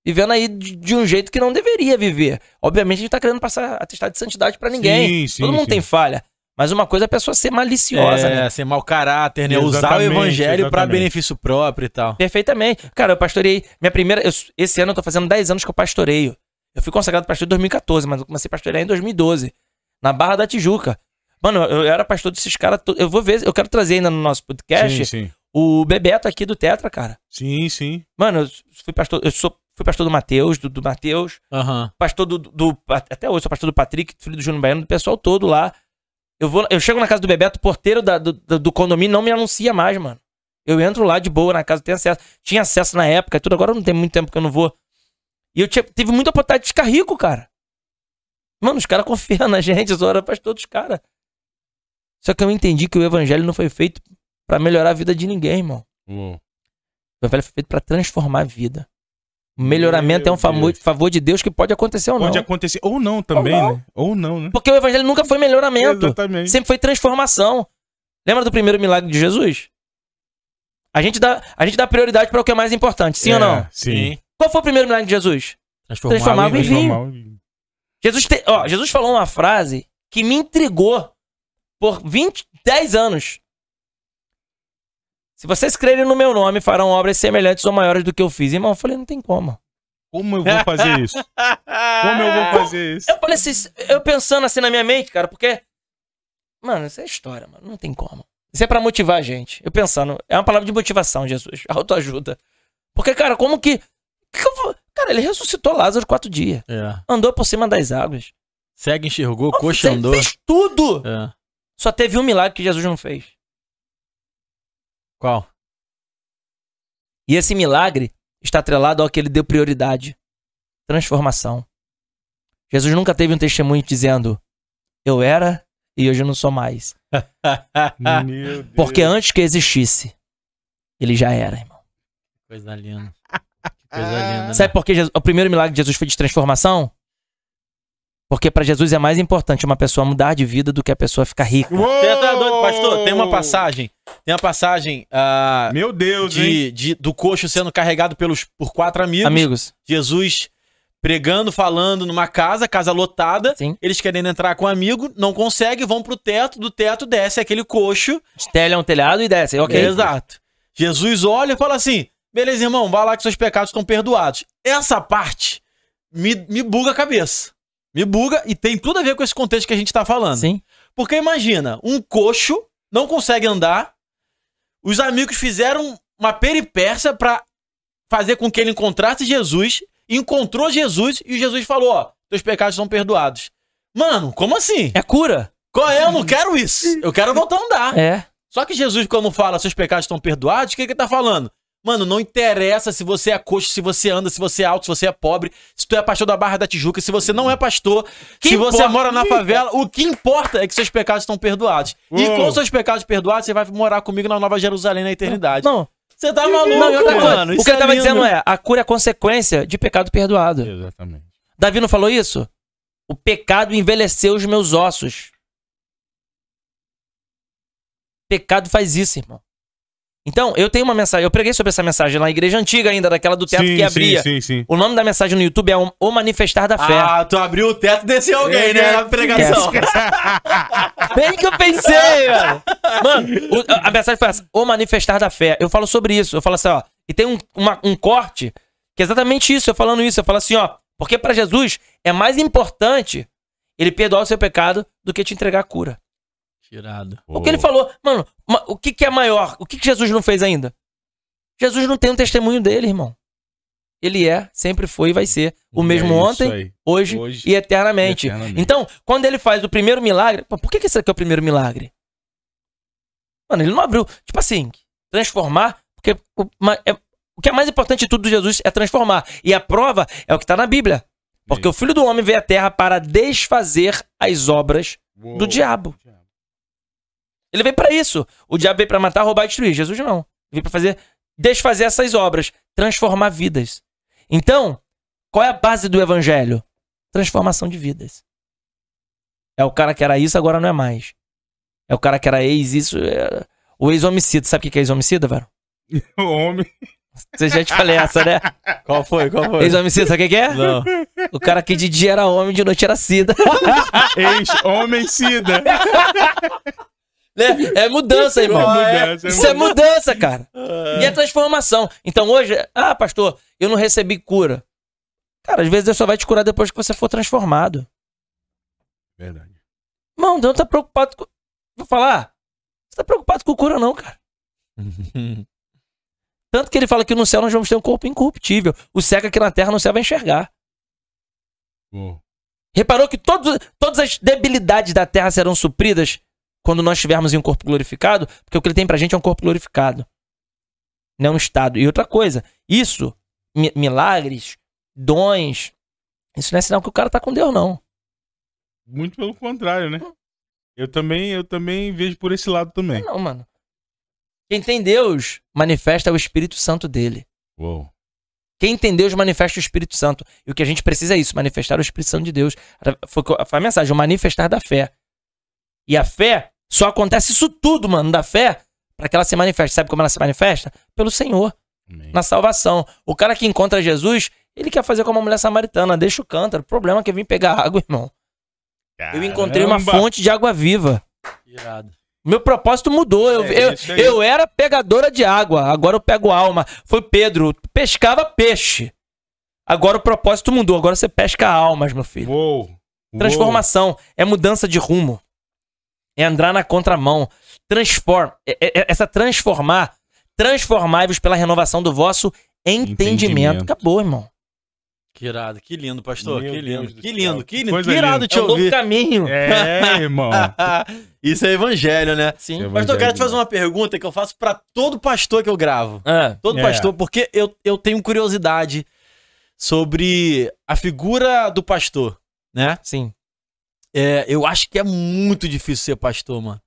Vivendo aí de, de um jeito que não deveria viver. Obviamente a gente tá querendo passar atestado de santidade pra ninguém. Sim, sim, Todo mundo sim. tem falha. Mas uma coisa é a pessoa ser maliciosa, é, né? ser mau caráter, né? Usar o evangelho pra exatamente. benefício próprio e tal. Perfeitamente. Cara, eu pastorei. Minha primeira. eu- esse ano eu tô fazendo 10 anos que eu pastoreio. Eu fui consagrado pastor em 2014, mas eu comecei a pastorear em 2012. Na Barra da Tijuca. Mano, eu eu era pastor desses caras. Eu vou ver, eu quero trazer ainda no nosso podcast Sim, sim. o Bebeto aqui do Tetra, cara. Sim, sim. Mano, eu fui pastor, eu sou, fui pastor do Matheus, do, do Matheus, Aham. pastor do, do- Até hoje sou pastor do Patrick, filho do Júnior Baiano, do pessoal todo lá. Eu, vou, eu chego na casa do Bebeto, o porteiro da- do, do, do condomínio não me anuncia mais, mano. Eu entro lá de boa na casa, tenho acesso. Tinha acesso na época e tudo, agora não tem muito tempo que eu não vou. E eu tinha, tive muita oportunidade de ficar rico, cara. Mano, os caras [laughs] confiam na gente, eu sou era pastor dos caras. Só que eu entendi que o evangelho não foi feito pra melhorar a vida de ninguém, irmão. Uou. O evangelho foi feito pra transformar a vida. O melhoramento Meu é um favor, Deus. favor de Deus que pode acontecer ou não. Pode acontecer. Ou não também, Ou não. né? Ou não, né? Porque o evangelho nunca foi melhoramento. Exatamente. Sempre foi transformação. Lembra do primeiro milagre de Jesus? A gente dá, a gente dá prioridade para o que é mais importante, sim ou É, não? Sim. Qual foi o primeiro milagre de Jesus? Transformar, Transformar o em vinho. Transformar o- Jesus, te- ó, Jesus falou uma frase que me intrigou por 20, 10 anos. Se vocês crerem no meu nome, farão obras semelhantes ou maiores do que eu fiz. Irmão, eu falei, não tem como. Como eu vou fazer [laughs] isso? Como eu vou fazer isso? Eu falei assim, eu pensando assim na minha mente, cara, porque. Mano, isso é história, mano. Não tem como. Isso é pra motivar a gente. Eu pensando, é uma palavra de motivação, Jesus. [laughs] Autoajuda. Porque, cara, como que. que eu Cara, ele ressuscitou Lázaro quatro dias. É. Andou por cima das águas. Cego enxergou, coxa andou. Fez tudo. É. Só teve um milagre que Jesus não fez. Qual? E esse milagre está atrelado ao que ele deu prioridade: transformação. Jesus nunca teve um testemunho dizendo: Eu era e hoje eu não sou mais. [laughs] Meu Deus. Porque antes que existisse, ele já era, irmão. Coisa linda. Que coisa linda. né? Sabe por que Jesus- o primeiro milagre de Jesus foi de transformação? Porque para Jesus é mais importante uma pessoa mudar de vida do que a pessoa ficar rica. Você tá doido, pastor? Tem uma passagem. Tem uma passagem ah, Meu Deus, hein? de, de- do coxo sendo carregado pelos, por quatro amigos. Amigos, Jesus pregando, falando numa casa, casa lotada. Sim. Eles querendo entrar com um amigo, não conseguem, vão pro teto, do teto desce aquele coxo. telha um telhado e desce. Ok. Exato. Jesus olha e fala assim: beleza, irmão, vai lá que seus pecados estão perdoados. Essa parte me, me buga a cabeça. Me buga e tem tudo a ver com esse contexto que a gente tá falando. Sim. Porque imagina, um coxo não consegue andar, os amigos fizeram uma peripécia pra fazer com que ele encontrasse Jesus, encontrou Jesus e Jesus falou: Ó, teus pecados são perdoados. Mano, como assim? É cura. Qual é? Eu não quero isso. Eu quero voltar a andar. É. Só que Jesus, quando fala seus pecados estão perdoados, o que, que ele tá falando? Mano, não interessa se você é coxo, se você anda, se você é alto, se você é pobre, se tu é pastor da Barra da Tijuca, se você não é pastor, Que se você mora na favela, o que importa é que seus pecados estão perdoados. E Uou. com seus pecados perdoados, você vai morar comigo na Nova Jerusalém na eternidade. Não, Você tá maluco, não, outra coisa, mano. o que ele tava lindo. dizendo é, a cura é consequência de pecado perdoado. Exatamente. Davi não falou isso? O pecado envelheceu os meus ossos. Pecado faz isso, irmão. Então, eu tenho uma mensagem, eu preguei sobre essa mensagem na igreja antiga ainda, daquela do teto sim, que abria. Sim, sim, sim. O nome da mensagem no YouTube é O Manifestar da Fé. Ah, tu abriu o teto e desceu alguém, né? Na pregação. [laughs] Bem que eu pensei, velho. Mano, o- a mensagem foi essa: O Manifestar da Fé. Eu falo sobre isso. Eu falo assim, ó. E tem um, uma- um corte que é exatamente isso. Eu falando isso. Eu falo assim, ó. Porque pra Jesus é mais importante ele perdoar o seu pecado do que te entregar a cura. Tirado. O que ele falou, mano, ma- o que, que é maior? O que, que Jesus não fez ainda? Jesus não tem um testemunho dele, irmão. Ele é, sempre foi e vai ser o mesmo É isso ontem, hoje, Hoje e eternamente. e eternamente. Então, quando ele faz o primeiro milagre, por que, que esse aqui é o primeiro milagre? Mano, ele não abriu. Tipo assim, transformar, porque o, é- o que é mais importante de tudo de Jesus é transformar. E a prova é o que está na Bíblia. Porque o filho do homem veio à terra para desfazer as obras Uou. do diabo. Ele veio pra isso. O diabo veio pra matar, roubar e destruir. Jesus não. Ele veio pra fazer desfazer essas obras, transformar vidas. Então, qual é a base do evangelho? Transformação de vidas. É o cara que era isso, agora não é mais. É o cara que era ex isso, é... o ex-homicida. Sabe o que é ex-homicida, velho? [laughs] O homem. Você já te falei essa, né? Qual foi? Qual foi? Ex-homicida, sabe o que é? Não. O cara que de dia era homem, de noite era sida. [laughs] Ex-homem-cida. [laughs] Né? É mudança, irmão. É mudança, é Isso é mudança, cara. E é transformação. Então hoje, ah, pastor, eu não recebi cura. Cara, às vezes Deus só vai te curar depois que você for transformado. Verdade. Irmão, Deus não tá preocupado com. Vou falar. Você tá preocupado com cura, não, cara. [laughs] Tanto que ele fala que no céu nós vamos ter um corpo incorruptível. O cego aqui na terra no céu vai enxergar. Reparou que todos, todas as debilidades da terra serão supridas quando nós estivermos em um corpo glorificado? Porque o que ele tem pra gente é um corpo glorificado. Não um estado. E outra coisa, isso, mi- milagres, dons, isso não é sinal que o cara tá com Deus, não. Muito pelo contrário, né? Eu também, eu também vejo por esse lado também. Não, mano. Quem tem Deus manifesta o Espírito Santo dele. Uou. Quem tem Deus manifesta o Espírito Santo. E o que a gente precisa é isso, manifestar o Espírito Santo de Deus. Foi a mensagem, o manifestar da fé. E a fé, só acontece isso tudo, mano, da fé, para que ela se manifeste. Sabe como ela se manifesta? Pelo Senhor, Amém. na salvação. O cara que encontra Jesus, ele quer fazer como a mulher samaritana, deixa o cântaro. O problema é que eu vim pegar água, irmão. Eu encontrei uma Caramba. fonte de água viva. Irado. Meu propósito mudou. Eu, É eu, eu era pegadora de água, agora eu pego alma. Foi Pedro, pescava peixe. Agora o propósito mudou, agora você pesca almas, meu filho. Uou. Uou. Transformação é mudança de rumo. É andar na contramão. Transforma. é- é- Essa transformar. Transformai-vos pela renovação do vosso entendimento. Entendimento. Acabou, irmão. Que irado, que lindo, pastor. Meu que lindo, que lindo, que que lindo. Que irado te É um ouvir. caminho. É, irmão. [laughs] Isso é evangelho, né? Sim. Eu- Pastor, eu quero te fazer uma pergunta que eu faço pra todo pastor que eu gravo. Ah, Todo É. pastor, porque eu, eu tenho curiosidade sobre a figura do pastor, né? sim. É, eu acho que é muito difícil ser pastor, mano.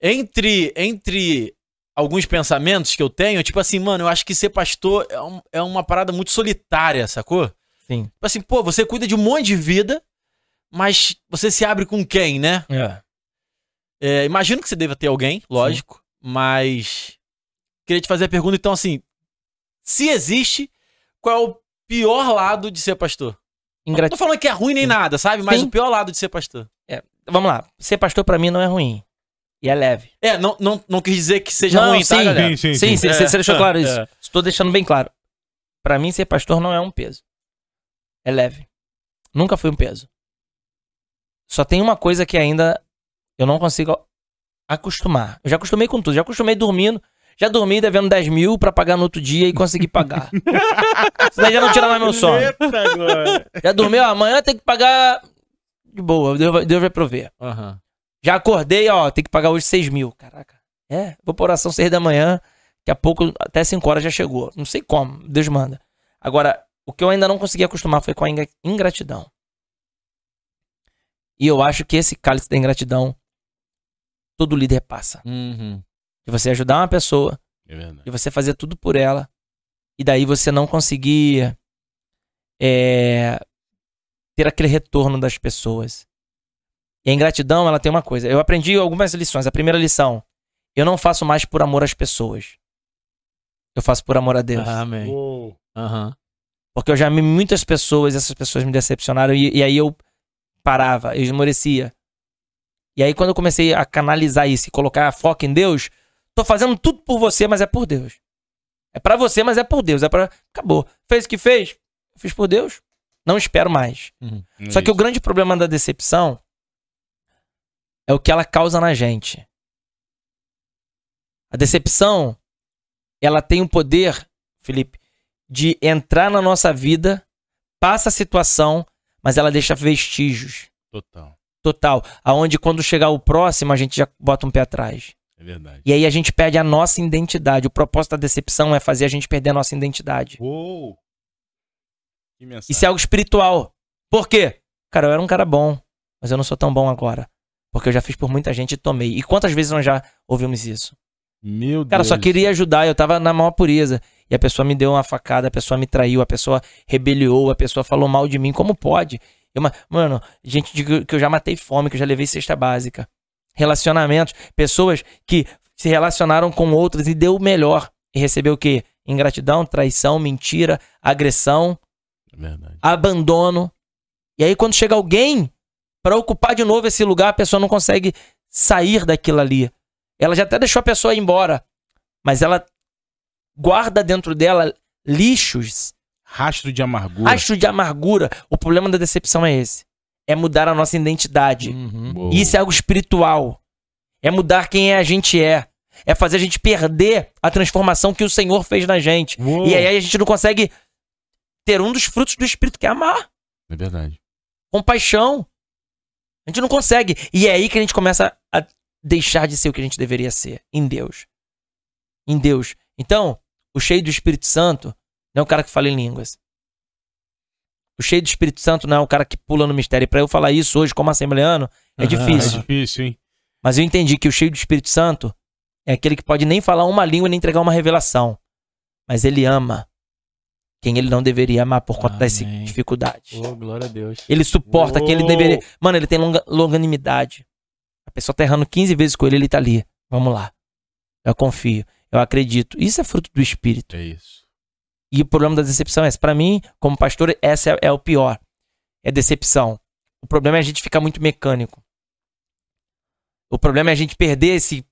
Entre, entre alguns pensamentos que eu tenho, tipo assim, mano, eu acho que ser pastor é, um- é uma parada muito solitária, sacou? Sim. Tipo assim, pô, você cuida de um monte de vida, mas você se abre com quem, né? É. É, imagino que você deva ter alguém, lógico, mas queria te fazer a pergunta, então, assim, se existe, qual é o pior lado de ser pastor? Não Ingrat... tô falando que é ruim nem nada, sabe? Mas Sim. o pior lado de ser pastor. Vamos lá. Ser pastor pra mim não é ruim. E é leve. É, não, não, não quis dizer que seja Não, ruim, tá, sim, galera? Sim, sim, Sim, sim. sim, É, você deixou claro é. isso. Estou deixando bem claro. Pra mim, ser pastor não é um peso. É leve. Nunca foi um peso. Só tem uma coisa que ainda eu não consigo acostumar. Eu já acostumei com tudo. Já acostumei dormindo. Já dormi devendo 10 mil pra pagar no outro dia e consegui pagar. [laughs] Isso daí já não tira mais meu sono. Já dormiu, ó, amanhã tem que pagar de boa. Deus vai, Deus vai prover. Aham. Já acordei, ó, tem que pagar hoje 6 mil. Caraca. É, vou pra oração 6 da manhã. Daqui a pouco, até 5 horas já chegou. Não sei como, Deus manda. Agora, o que eu ainda não consegui acostumar foi com a ingra- ingratidão. E eu acho que esse cálice da ingratidão, todo líder passa. Uhum. De você ajudar uma pessoa, É verdade. de você fazer tudo por ela, e daí você não conseguir é, ter aquele retorno das pessoas. E a ingratidão, ela tem uma coisa. Eu aprendi algumas lições. A primeira lição, eu não faço mais por amor às pessoas. Eu faço por amor a Deus. Amém. Uou. Aham. Porque eu já amei muitas pessoas, essas pessoas me decepcionaram, e, e aí eu parava, eu esmorecia. E aí, quando eu comecei a canalizar isso e colocar foco em Deus, tô fazendo tudo por você, mas é por Deus. É pra você, mas é por Deus. É para Acabou. Fez o que fez? Fiz por Deus. Não espero mais. É Só que o grande problema da decepção é o que ela causa na gente. A decepção, ela tem o poder, Felipe, de entrar na nossa vida, passa a situação, mas ela deixa vestígios. Total. Total. Aonde quando chegar o próximo, a gente já bota um pé atrás. É verdade. E aí a gente perde a nossa identidade. O propósito da decepção é fazer a gente perder a nossa identidade. Uou. Que mensagem. Isso é algo espiritual. Por quê? Cara, eu era um cara bom, mas eu não sou tão bom agora. Porque eu já fiz por muita gente e tomei. E quantas vezes nós já ouvimos isso? Meu Cara, Deus. só queria ajudar, eu tava na maior pureza. E a pessoa me deu uma facada, a pessoa me traiu, a pessoa rebeliou, a pessoa falou mal de mim. Como pode? Eu, ma- mano, gente que eu já matei fome, que eu já levei cesta básica. Relacionamentos, pessoas que se relacionaram com outras e deu o melhor. E recebeu o quê? Ingratidão, traição, mentira, agressão É verdade. abandono. E aí, quando chega alguém para ocupar de novo esse lugar, a pessoa não consegue sair daquilo ali. Ela já até deixou a pessoa ir embora, mas ela guarda dentro dela lixos, Rastro de amargura. rastro de amargura. O problema da decepção é esse: é mudar a nossa identidade. Uhum. Isso é algo espiritual. É mudar quem a gente é. É fazer a gente perder a transformação que o Senhor fez na gente. Uou. E aí a gente não consegue ter um dos frutos do Espírito, que é amar É verdade. compaixão. A gente não consegue. E é aí que a gente começa a deixar de ser o que a gente deveria ser. Em Deus. Em Deus. Então, o cheio do Espírito Santo não é o cara que fala em línguas. O cheio do Espírito Santo não é o cara que pula no mistério. E pra eu falar isso hoje como assembleano, é Aham. É difícil. difícil, hein? Mas eu entendi que o cheio do Espírito Santo é aquele que pode nem falar uma língua nem entregar uma revelação. Mas ele ama quem ele não deveria amar por conta das Amém. dificuldades. Oh, glória a Deus. Ele suporta quem ele deveria. Mano, ele tem longa- longanimidade. A pessoa tá errando 15 vezes com ele, ele tá ali. Vamos lá. Eu confio. Eu acredito. Isso é fruto do Espírito. É isso. E o problema da decepção é esse. Pra mim, como pastor, essa é, é o pior. É decepção. O problema é a gente ficar muito mecânico. O problema é a gente perder esse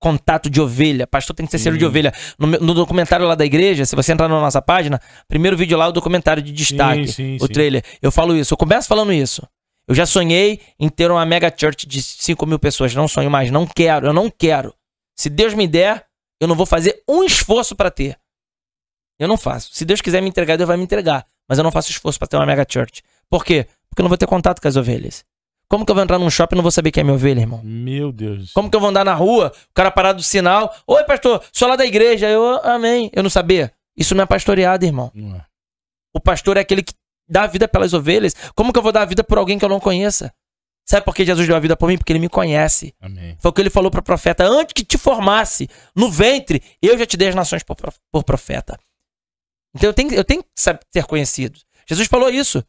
contato de ovelha. Pastor tem que ser cheiro de ovelha. No, no documentário lá da igreja, se você entrar na nossa página, primeiro vídeo lá é o documentário de destaque. Sim, sim, o sim. trailer. Eu falo isso. Eu começo falando isso. Eu já sonhei em ter uma mega church de 5 mil pessoas. Não sonho mais. Não quero. Eu não quero. Se Deus me der, eu não vou fazer um esforço pra ter. Eu não faço. Se Deus quiser me entregar, Deus vai me entregar. Mas eu não faço esforço pra ter uma mega church. Por quê? Porque eu não vou ter contato com as ovelhas. Como que eu vou entrar num shopping e não vou saber quem é minha ovelha, irmão? Meu Deus. Como que eu vou andar na rua, o cara parado do sinal? Oi, pastor, sou lá da igreja. Eu, amém. Eu não sabia. Isso não é pastoreado, irmão. Não é. O pastor é aquele que dá a vida pelas ovelhas. Como que eu vou dar a vida por alguém que eu não conheça? Sabe por que Jesus deu a vida por mim? Porque ele me conhece. Amém. Foi o que ele falou para o profeta. Antes que te formasse no ventre, eu já te dei as nações por profeta. Então eu tenho, eu tenho que saber, ser conhecido. Jesus falou isso,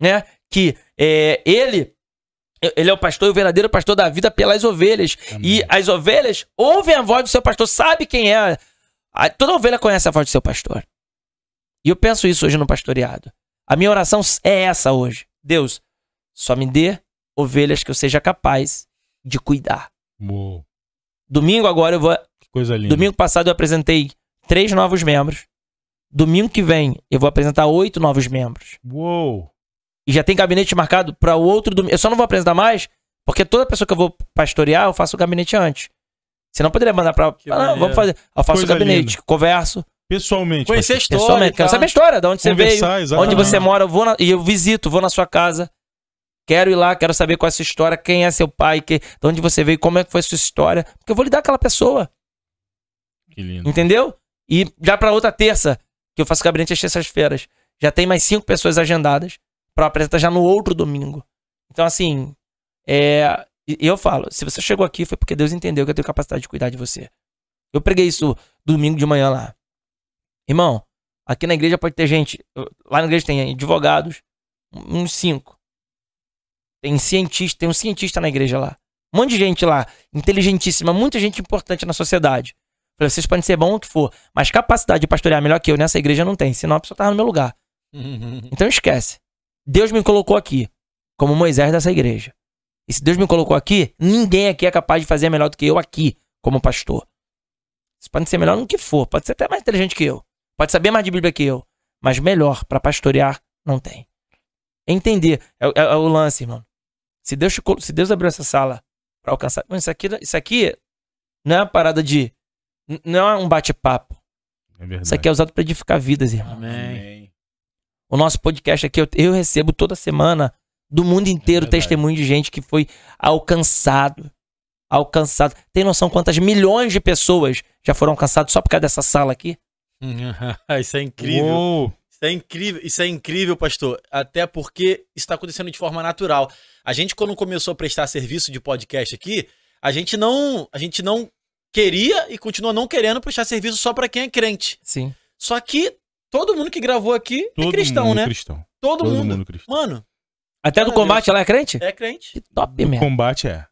né? Que é, ele, ele é o pastor e o verdadeiro pastor da vida pelas ovelhas. Amém. E as ovelhas ouvem a voz do seu pastor, sabe quem é. A- Toda ovelha conhece a voz do seu pastor. E eu penso isso hoje no pastoreado. A minha oração é essa hoje. Deus, só me dê ovelhas que eu seja capaz de cuidar. Uou. Domingo agora eu vou. Que coisa linda. Domingo passado eu apresentei três novos membros. Domingo que vem eu vou apresentar oito novos membros. Uou. E já tem gabinete marcado para o outro domingo. Eu só não vou apresentar mais, porque toda pessoa que eu vou pastorear, eu faço o gabinete antes. Senão eu poderia mandar pra. Que Ah, não, maneiro. vamos fazer. Eu faço Coisa o gabinete, converso. Pessoalmente. Conhecer a história. Pessoalmente. Quero saber a história, de onde você veio, Conversar, exatamente. onde você mora, eu vou na- e eu visito, vou na sua casa. Quero ir lá, quero saber qual é a sua história, quem é seu pai, que, de onde você veio, como é que foi a sua história. Porque eu vou lidar com aquela pessoa. Que lindo. Entendeu? E já pra outra terça, que eu faço gabinete às terças-feiras, já tem mais cinco pessoas agendadas pra apresentar já no outro domingo. Então, assim, é. Eu falo, se você chegou aqui foi porque Deus entendeu que eu tenho capacidade de cuidar de você. Eu preguei isso domingo de manhã lá. Irmão, aqui na igreja pode ter gente. Lá na igreja tem advogados, uns cinco. Tem cientista, tem um cientista na igreja lá. Um monte de gente lá, inteligentíssima, muita gente importante na sociedade. Falei, vocês podem ser bom o que for, mas capacidade de pastorear melhor que eu nessa igreja não tem, senão a pessoa tava no meu lugar. Então esquece. Deus me colocou aqui, como Moisés dessa igreja. E se Deus me colocou aqui, ninguém aqui é capaz de fazer melhor do que eu aqui, como pastor. Vocês podem ser melhor no que for, pode ser até mais inteligente que eu, pode saber mais de Bíblia que eu, mas melhor pra pastorear não tem. Entender é, é- é o lance, irmão. Se Deus, se Deus abriu essa sala pra alcançar, Mano, isso aqui, isso aqui não é uma parada de, não é um bate-papo. É verdade. Isso aqui é usado pra edificar vidas, irmão. Amém. O nosso podcast aqui, eu, eu recebo toda semana do mundo inteiro verdade. testemunho de gente que foi alcançado. Alcançado. Tem noção quantas milhões de pessoas já foram alcançadas só por causa dessa sala aqui? [laughs] Isso é incrível. Uou. Isso é incrível, isso é incrível, pastor. Até porque isso está acontecendo de forma natural. A gente, quando começou a prestar serviço de podcast aqui, a gente não, a gente não queria e continua não querendo prestar serviço só para quem é crente. Sim. Só que todo mundo que gravou aqui Todo é cristão, mundo né? cristão. Todo, Todo mundo. mundo cristão. Mano, Até do combate ela é crente? é crente. Que top, mesmo. combate é.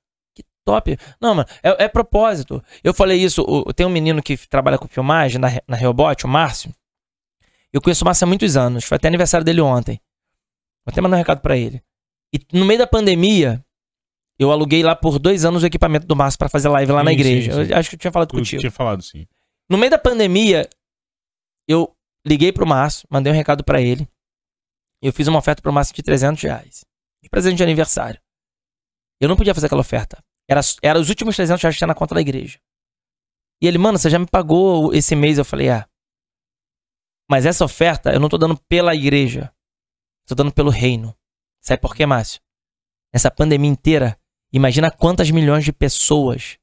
Top. Não, mano, é, é propósito. Eu falei isso, o- tem um menino que trabalha com filmagem na, na Reobot, o Márcio. Eu conheço o Márcio há muitos anos. Foi até aniversário dele ontem. Vou até mandar um recado pra ele. E no meio da pandemia, eu aluguei lá por dois anos o equipamento do Márcio pra fazer live lá na Sim, igreja. sim, sim. Eu acho que eu tinha falado Eu contigo. tinha falado sim. No meio da pandemia, eu liguei pro Márcio, mandei um recado pra ele. Eu fiz uma oferta pro Márcio de 300 reais. De presente de aniversário. Eu não podia fazer aquela oferta. Era, era os últimos 300 reais que tinha na conta da igreja. E ele, mano, você já me pagou esse mês? Eu falei, é. Mas essa oferta eu não tô dando pela igreja. Tô dando pelo reino. Sabe por quê, Márcio? Essa pandemia inteira, imagina quantas milhões de pessoas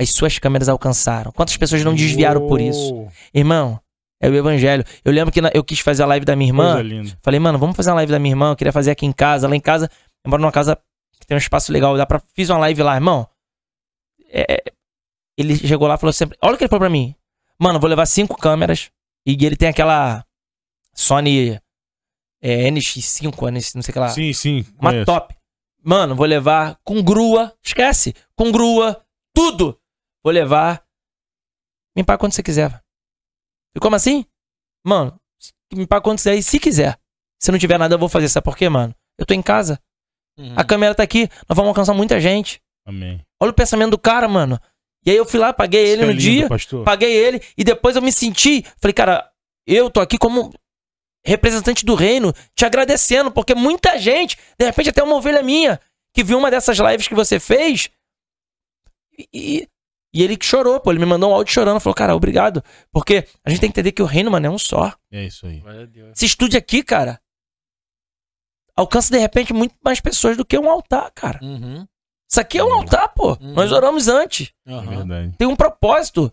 as suas câmeras alcançaram. Quantas pessoas não desviaram por isso? Irmão, é o evangelho. Eu lembro que na- eu quis fazer a live da minha irmã. Falei, mano, vamos fazer uma live da minha irmã. Eu queria fazer aqui em casa. Lá em casa, eu moro numa casa que tem um espaço legal. Dá pra... Fiz uma live lá, irmão. É, Ele chegou lá e falou sempre: Olha o que ele falou pra mim. Mano, eu vou levar cinco câmeras. E ele tem aquela Sony é, NX5, NX, não sei o que lá. Sim, sim. Uma conheço. top. Mano, vou levar com grua. Esquece. Com grua. Tudo. Vou levar. Me paga quando você quiser. E como assim? Mano, me paga quando você quiser. E se quiser. Se não tiver nada, eu vou fazer. Sabe por quê, mano? Eu tô em casa. Uhum. A câmera tá aqui. Nós vamos alcançar muita gente. Amém. Olha o pensamento do cara, mano. E aí eu fui lá, paguei ele é no lindo, dia. pastor. Paguei ele. E depois eu me senti. Falei, cara, eu tô aqui como representante do reino, te agradecendo, porque muita gente, de repente até uma ovelha minha, que viu uma dessas lives que você fez, e, e ele que chorou, pô, ele me mandou um áudio chorando, falou, cara, obrigado, porque a gente tem que entender que o reino, mano, é um só. É isso aí. Esse estúdio aqui, cara, alcança de repente muito mais pessoas do que um altar, cara. Uhum. Isso aqui é um altar, pô. Uhum. Nós oramos antes. É Uhum. verdade. Tem um propósito.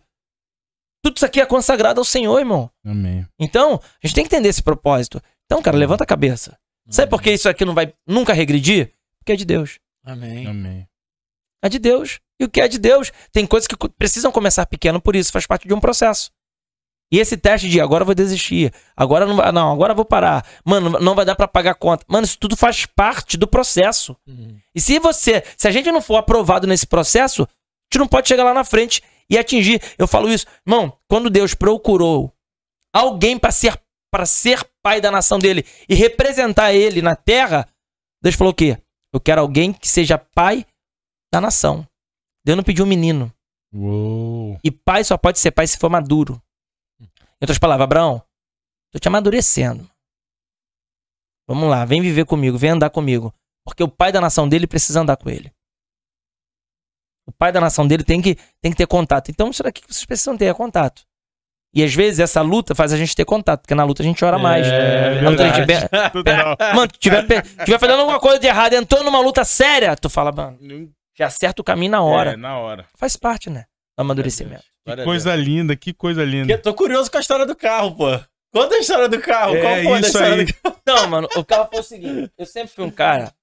Tudo isso aqui é consagrado ao Senhor, irmão. Amém. Então, a gente tem que entender esse propósito. Então, cara, levanta a cabeça. Sabe por que isso aqui não vai nunca regredir? Porque é de Deus. Amém. Amém. É de Deus. E o que é de Deus? Tem coisas que precisam começar pequeno, por isso faz parte de um processo. E esse teste de agora eu vou desistir, agora não, vai- não, agora eu vou parar. Mano, não vai dar pra pagar conta. Mano, isso tudo faz parte do processo. Uhum. E se você, se a gente não for aprovado nesse processo, a gente não pode chegar lá na frente e atingir. Eu falo isso, irmão, quando Deus procurou alguém para ser para ser pai da nação dele e representar ele na terra, Deus falou o quê? Eu quero alguém que seja pai da nação. Deus não pediu um menino. Uou. E pai só pode ser pai se for maduro. Em outras palavras, Abraão, tô te amadurecendo. Vamos lá, vem viver comigo, vem andar comigo. Porque o pai da nação dele precisa andar com ele. O pai da nação dele tem que, tem que ter contato. Então, isso daqui que vocês precisam ter é contato. E às vezes essa luta faz a gente ter contato, porque na luta a gente ora mais. É gente verdade. tiver-. [laughs] Mano, tiver, tiver fazendo alguma coisa de errado, entrou numa luta séria, tu fala, mano, já acerta o caminho na hora. É, na hora. Faz parte, né? Do amadurecimento. Glória a Coisa linda, que coisa linda. Eu tô curioso com a história do carro, pô. Conta a história do carro. É, Qual foi a história aí. do carro? Não, mano, o carro foi o seguinte. Eu sempre fui um cara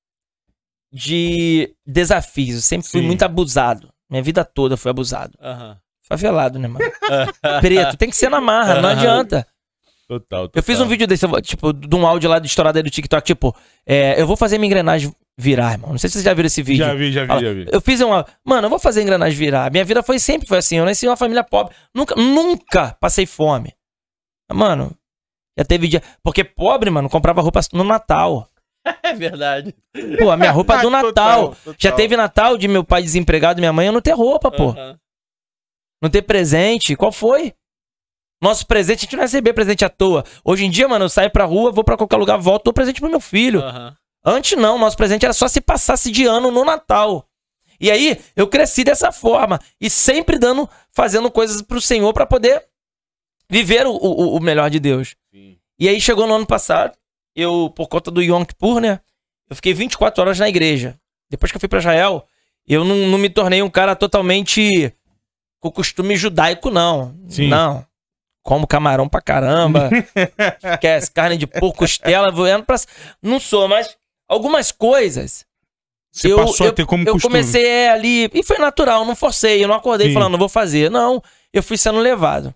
de desafios. Eu sempre fui Sim. muito abusado. Minha vida toda fui abusado. Aham. Favelado, né, mano? [laughs] Preto. Tem que ser na marra, não adianta. Total, total. Eu fiz um vídeo desse, tipo, de um áudio lá de estourado aí do TikTok, tipo, é, eu vou fazer minha engrenagem virar, irmão. Não sei se vocês já viram esse vídeo. Já vi, já vi, Fala, já vi. Eu fiz uma. Mano, eu vou fazer a engrenagem virar. Minha vida foi sempre foi assim. Eu nasci em uma família pobre. Nunca, nunca passei fome. Mano, já teve dia. Porque pobre, mano, comprava roupa no Natal. [laughs] É verdade. Pô, a minha roupa é do [laughs] Total, Natal. total. Já teve Natal de meu pai desempregado e minha mãe eu não ter roupa, pô. Aham. Não ter presente. Qual foi? Nosso presente, a gente não receber presente à toa. Hoje em dia, mano, eu saio pra rua, vou pra qualquer lugar, volto, dou presente pro meu filho. Aham. Antes não, nosso presente era só se passasse de ano no Natal. E aí, eu cresci dessa forma. E sempre dando, fazendo coisas pro Senhor pra poder viver o, o, o melhor de Deus. Sim. E aí, chegou no ano passado, eu, por conta do Yom Kippur, né? Eu fiquei 24 horas na igreja. Depois que eu fui pra Israel, eu não, não me tornei um cara totalmente com costume judaico, não. Sim. Não. Como camarão pra caramba. [laughs] Esquece, carne de porco, costela, voando pra... Não sou, mas algumas coisas Você eu, passou eu, a ter como eu costume. comecei ali. E foi natural, não forcei. Eu não acordei Sim. falando, não vou fazer. Não, eu fui sendo levado.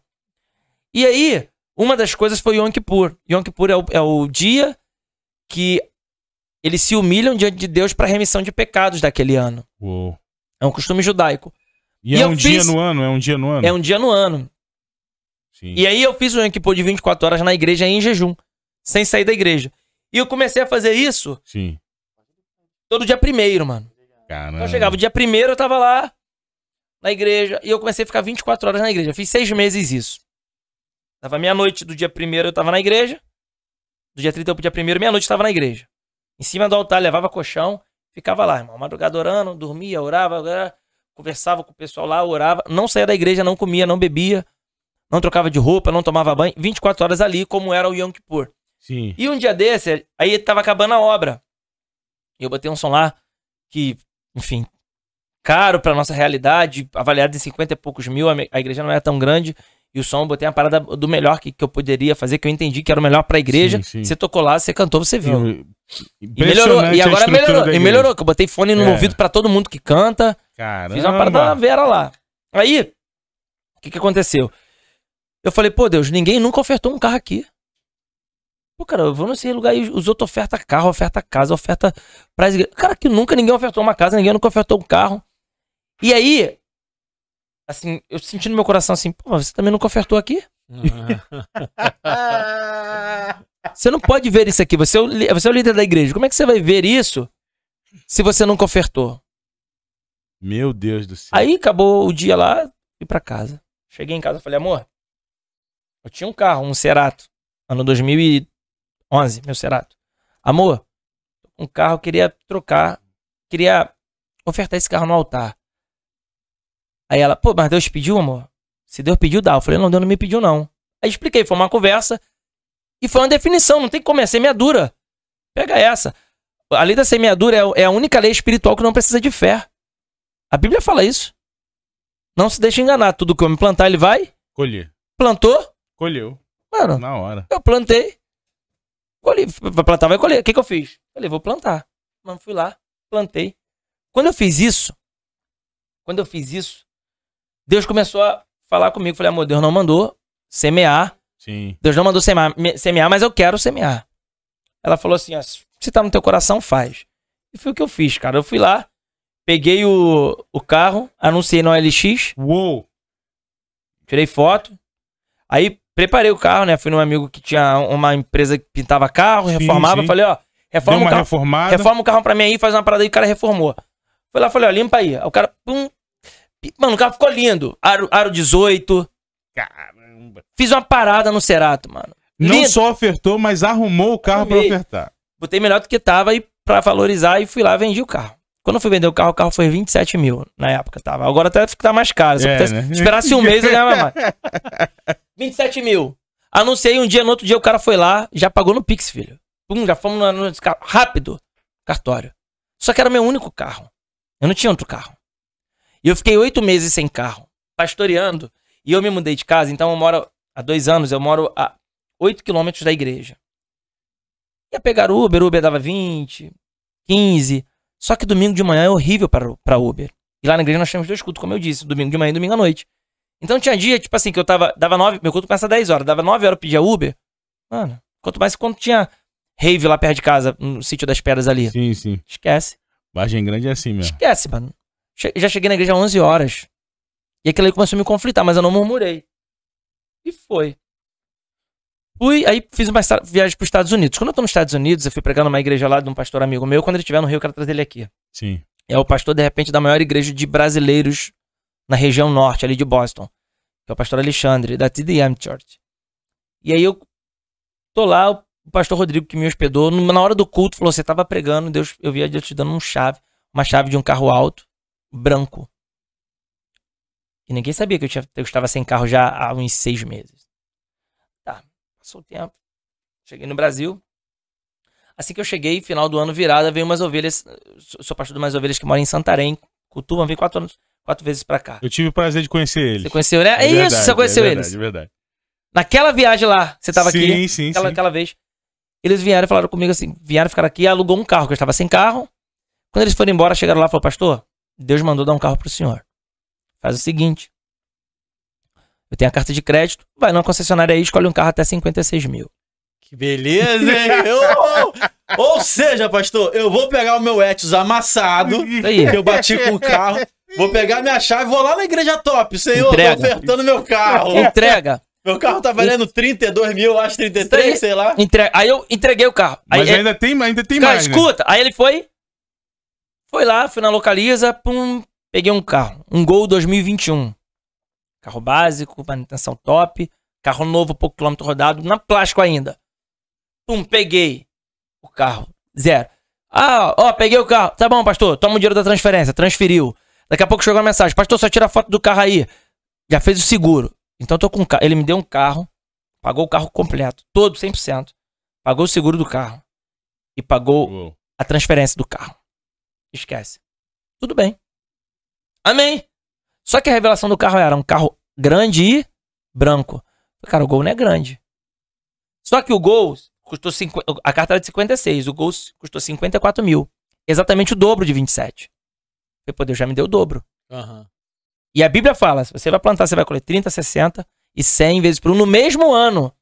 E aí, uma das coisas foi Yom Kippur. Yom Kippur é o, é o dia que eles se humilham diante de Deus para remissão de pecados daquele ano. Uou. É um costume judaico. E, E é um dia fiz- no ano? É um dia no ano? É um dia no ano. Sim. E aí eu fiz o Yom Kippur de 24 horas na igreja em jejum, sem sair da igreja. E eu comecei a fazer isso Sim. todo dia primeiro, mano. Caramba. Então eu chegava o dia primeiro, eu tava lá na igreja e eu comecei a ficar 24 horas na igreja. Eu fiz seis meses isso. Tava meia-noite do dia primeiro, eu tava na igreja. Do dia 30 pro dia primeiro, meia-noite eu tava na igreja. Em cima do altar, levava colchão, ficava lá, irmão. Madrugada orando, dormia, orava, orava, conversava com o pessoal lá, orava. Não saía da igreja, não comia, não bebia, não trocava de roupa, não tomava banho. 24 horas ali, como era o Yom Kippur. Sim. E um dia desse, aí tava acabando a obra. E eu botei um som lá que, enfim, caro pra nossa realidade, avaliado em 50 e poucos mil, a igreja não é tão grande. E o som, eu botei uma parada do melhor que, que eu poderia fazer, que eu entendi que era o melhor pra igreja. Sim, sim. Você tocou lá, você cantou, você viu. Não, E melhorou. E a agora melhorou. E melhorou, que eu botei fone no É. ouvido pra todo mundo que canta. Caramba. Fiz uma parada vera lá. Aí, o que que aconteceu? Eu falei, pô, Deus, ninguém nunca ofertou um carro aqui. Pô, cara, eu vou nesse lugar e os outros ofertam carro, oferta casa, oferta pra igreja. Cara, que nunca ninguém ofertou uma casa, ninguém nunca ofertou um carro. E aí, assim, eu senti no meu coração assim, pô, mas você também nunca ofertou aqui? [laughs] Você não pode ver isso aqui, você é, o, você é o líder da igreja. Como é que você vai ver isso se você nunca ofertou? Meu Deus do céu. Aí acabou o dia lá, fui pra casa. Cheguei em casa e falei, amor, eu tinha um carro, um Cerato, ano 2011, meu Cerato. Amor, um carro, eu queria trocar, queria ofertar esse carro no altar. Aí ela, pô, mas Deus pediu, amor? Se Deus pediu, dá. Eu falei, não, Deus não me pediu, não. Aí expliquei, foi uma conversa e foi uma definição, não tem como, é semeadura. Pega essa. A lei da semeadura é- é a única lei espiritual que não precisa de fé. A Bíblia fala isso. Não se deixe enganar. Tudo que o homem plantar, ele vai. Colher. Plantou. Colheu. Mano, Na hora. eu plantei. Colhi. Vai plantar, vai colher. O que, que eu fiz? Falei, vou plantar. Mano, fui lá, plantei. Quando eu fiz isso, quando eu fiz isso, Deus começou a falar comigo. Falei, amor, Deus não mandou semear. Sim. Deus não mandou semear, me- semear, mas eu quero semear. Ela falou assim, ó, se tá no teu coração, faz. E foi o que eu fiz, cara. Eu fui lá, peguei o, o carro, anunciei no LX, Uou. tirei foto. Aí preparei o carro, né? Fui num amigo que tinha uma empresa que pintava carro, Sim, reformava. sim. Falei, ó, Deu reforma o uma carro. reformada. Reforma o carro pra mim aí, faz uma parada aí, o cara reformou. Fui lá, falei, ó, limpa aí. Aí o cara, pum. Mano, o carro ficou lindo. Aro, aro 18. Caramba. Fiz uma parada no Cerato, mano. Não Lindo. só ofertou, mas arrumou o carro pra Arrumei. ofertar. Botei melhor do que tava e pra valorizar e fui lá vendi o carro. Quando eu fui vender o carro, o carro foi 27 mil na época, tava. Agora até tá mais caro. Se eu É, pudesse- né? esperasse um mês, eu ganhava mais. [laughs] 27 mil. Anunciei um dia, no outro dia o cara foi lá, já pagou no Pix, filho. Pum, já fomos no, no carro. Rápido. Cartório. Só que era o meu único carro. Eu não tinha outro carro. E eu fiquei oito meses sem carro, pastoreando. E eu me mudei de casa, então eu moro há dois anos, eu moro a 8 quilômetros da igreja. Ia pegar Uber, Uber dava 20, 15. Só que domingo de manhã é horrível para, para Uber. E lá na igreja nós temos dois cultos, como eu disse, domingo de manhã e domingo à noite. Então tinha dia, tipo assim, que eu tava. Dava 9, meu culto começa às 10 horas, dava 9 horas eu pedia Uber. Mano, quanto mais quando tinha rave lá perto de casa, no sítio das pedras ali. Sim, sim. Esquece. Vargem Grande é assim mesmo. Esquece, mano. Che- já cheguei na igreja às 11 horas. E aquilo aí começou a me conflitar, mas eu não murmurei. E foi. Fui, aí fiz uma viagem para os Estados Unidos. Quando eu tô nos Estados Unidos, eu fui pregar numa igreja lá de um pastor amigo meu. Quando ele estiver no Rio, eu quero trazer ele aqui. Sim. É o pastor, de repente, da maior igreja de brasileiros na região norte, ali de Boston. Que é o pastor Alexandre, da TDM Church. E aí eu tô lá, o pastor Rodrigo que me hospedou, na hora do culto, falou: Você tava pregando, Deus, eu via Deus te dando um chave, uma chave de um carro alto, branco. E ninguém sabia que eu, tinha, eu estava sem carro já há uns seis meses. Tá, passou o tempo. Cheguei no Brasil. Assim que eu cheguei, final do ano virada, veio umas ovelhas. Sou pastor de umas ovelhas que moram em Santarém. Cultuam, vem quatro, anos, quatro vezes pra cá. Eu tive o prazer de conhecer eles. Você conheceu, né? É, isso, verdade, você conheceu é eles. verdade, É verdade. Naquela viagem lá, você tava sim, aqui, Sim, aquela, sim. aquela vez. Eles vieram e falaram comigo assim: vieram ficar aqui, alugou um carro, que eu estava sem carro. Quando eles foram embora, chegaram lá e falaram: Pastor, Deus mandou dar um carro pro senhor. Faz o seguinte: eu tenho a carta de crédito, vai numa concessionária aí, escolhe um carro até 56 mil. Que beleza, hein? [laughs] Ou, ou seja, pastor, eu vou pegar o meu Etios amassado, que eu bati com o carro, vou pegar minha chave e vou lá na igreja top. Senhor, Entrega. tô ofertando meu carro. Entrega. Meu carro tá valendo 32 mil, acho 33, sei lá. Entrega. Aí eu entreguei o carro. Aí, Mas é- ainda tem, ainda tem Cara, mais, né? escuta. Aí ele foi. Foi lá, fui na localiza, pum, peguei um carro. Um Gol 2021. Carro básico, manutenção top. Carro novo, pouco quilômetro rodado, na plástico ainda. Pum, peguei o carro. Zero. Ah, ó, peguei o carro. Tá bom, pastor, toma o dinheiro da transferência. Transferiu. Daqui a pouco chegou a mensagem. Pastor, só tira a foto do carro aí. Já fez o seguro. Então eu tô com um carro. Ele me deu um carro. Pagou o carro completo. Todo, 100%. Pagou o seguro do carro. E pagou Uou. a transferência do carro. Esquece. Tudo bem. Amém. Só que a revelação do carro era um carro grande e branco. Cara, o Gol não é grande. Só que o Gol custou 50, a carta era de 56, o Gol custou 54 mil. Exatamente o dobro de 27. Falei, pô, Deus já me deu o dobro. Aham. E a Bíblia fala, se você vai plantar, você vai colher 30, 60 e 100 vezes por um no mesmo ano.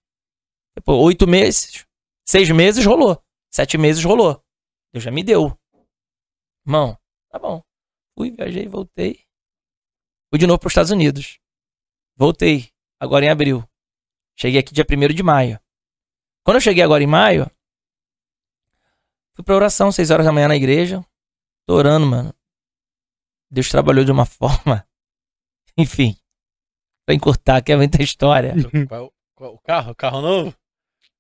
Pô, oito meses, seis meses rolou. Sete meses rolou. Deus já me deu. Irmão, tá bom. Fui, viajei, voltei. Fui de novo para os Estados Unidos. Voltei, agora em abril. Cheguei aqui dia 1 de maio. Quando eu cheguei agora em maio, fui pra oração, 6 horas da manhã na igreja. Tô orando, mano. Deus trabalhou de uma [laughs] forma. Enfim. Pra encurtar, que é muita história. Qual, qual- o carro? Carro novo?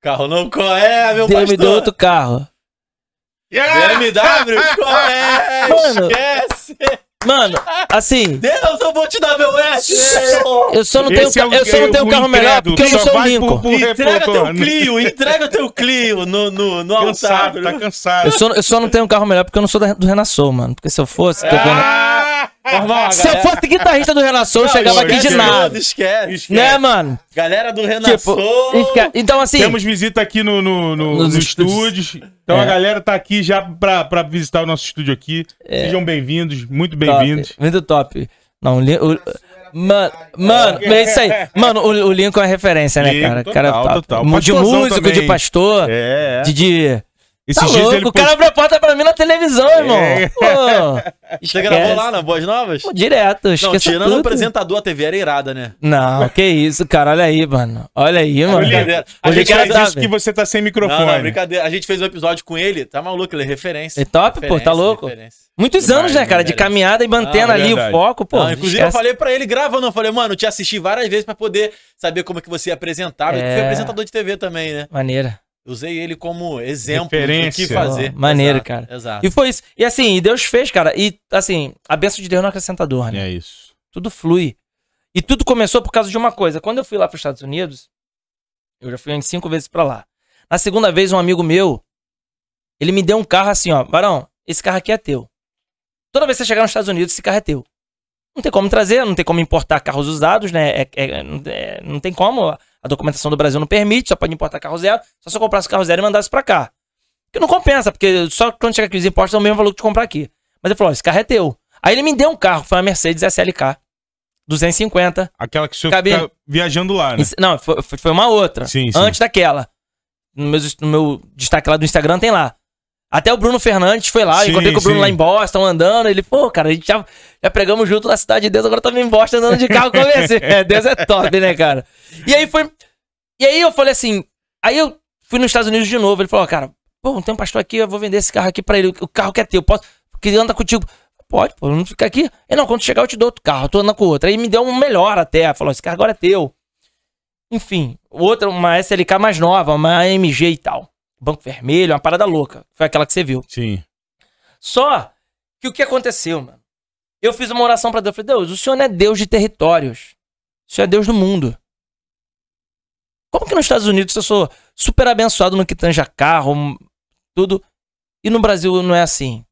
Carro novo? Qual é, meu Deus me pastor? deu outro carro. BMW? Qual é? Mano. Esquece! Mano, assim, Deus, eu vou te dar meu S! eu só não tenho, Esse é o- eu só não é tenho o carro melhor porque eu não só sou o vai Lincoln. pro- pro Entrega teu. Clio, entrega teu Clio no, no, no altar. Cansado, tá cansado. Eu só, eu só não tenho um carro melhor porque eu não sou da- do Renassou, mano. Porque se eu fosse. tocando- Ah! Normal, Se eu fosse guitarrista do Renassou, eu chegava aqui de nada. Esquece. Esquece. Né, mano? Galera do Tipo, Renassou. esque- então assim. Temos visita aqui no, no, no, Nos no estúdios. estúdio. Então É. a galera tá aqui já pra, pra visitar o nosso estúdio aqui. Sejam bem-vindos, muito bem-vindos. Muito top. Não, o, Mano, mano, [laughs] é isso aí. Mano, o, o Lincoln é referência, né, Lincoln, cara? total, cara top. total. De músico, também. de pastor, É, é. de. de... Esses Tá louco, ele o cara abriu a porta pra mim na televisão, irmão. É. [laughs] Pô, Você gravou lá na Boas Novas? Pô, direto, Não, tirando tudo. o apresentador, a TV era irada, né? Não, que isso, cara, olha aí, mano. Olha aí, mano. brincadeira. A gente tá, isso que você tá sem Não, microfone. não, brincadeira. A gente fez um episódio com ele, tá maluco, ele é referência. É top, pô, tá Referência, louco? referência. Muitos anos, né, cara, de caminhada e mantendo Não, é ali verdade. o foco, pô. Não, inclusive eu esquece. falei pra ele, gravando, eu falei, mano, eu te assisti várias vezes pra poder saber como é que você apresentava. Ele É. foi apresentador de TV também, né? Maneira. Usei ele como exemplo Referência. do que fazer. Ó, maneiro, Exato, cara. Exato. E foi isso. E assim, e Deus fez, cara. E assim, a bênção de Deus não acrescenta dor, né? É isso. Tudo flui. E tudo começou por causa de uma coisa. Quando eu fui lá para os Estados Unidos, eu já fui cinco vezes pra lá. Na segunda vez, um amigo meu, ele me deu um carro assim, ó. Barão, esse carro aqui é teu. Toda vez que você chegar nos Estados Unidos, esse carro é teu. Não tem como trazer, não tem como importar carros usados, né? É, é- é- não tem como. A documentação do Brasil não permite, só pode importar carro zero. Só se eu comprasse carro zero e mandasse pra cá. Que não compensa, porque só quando chega aqui os impostos é o mesmo valor que de comprar aqui. Mas ele falou: esse carro é teu. Aí ele me deu um carro, foi uma Mercedes SLK. 250. Aquela que o senhor Cabe- fica viajando lá, né? Não, foi, foi- uma outra. Sim, sim. Antes daquela. No meu, no meu destaque lá do Instagram tem lá. Até o Bruno Fernandes foi lá, Sim, encontrei com o Bruno sim. lá em Boston andando. Ele, pô, cara, a gente já, já pregamos junto na Cidade de Deus, agora estamos em Boston andando de carro com você. [laughs] É, Deus é top, né, cara? E aí foi. E aí eu falei assim. Aí eu fui nos Estados Unidos de novo. Ele falou, cara, pô, tem um pastor aqui, eu vou vender esse carro aqui pra ele. O carro que é teu, posso. Que anda contigo. Pode, pô, não fica aqui. Ele, não, quando chegar eu te dou outro carro, tu anda com outro. Aí me deu um melhor até. Falou, esse carro agora é teu. Enfim, outra, uma SLK mais nova, uma AMG e tal. Banco vermelho, uma parada louca. Foi aquela que você viu. Sim. Só que o que aconteceu, mano? Eu fiz uma oração pra Deus. Eu falei, Deus, o Senhor não é Deus de territórios. O Senhor é Deus do mundo. Como que nos Estados Unidos eu sou super abençoado no que tanja carro, tudo, e no Brasil não é assim?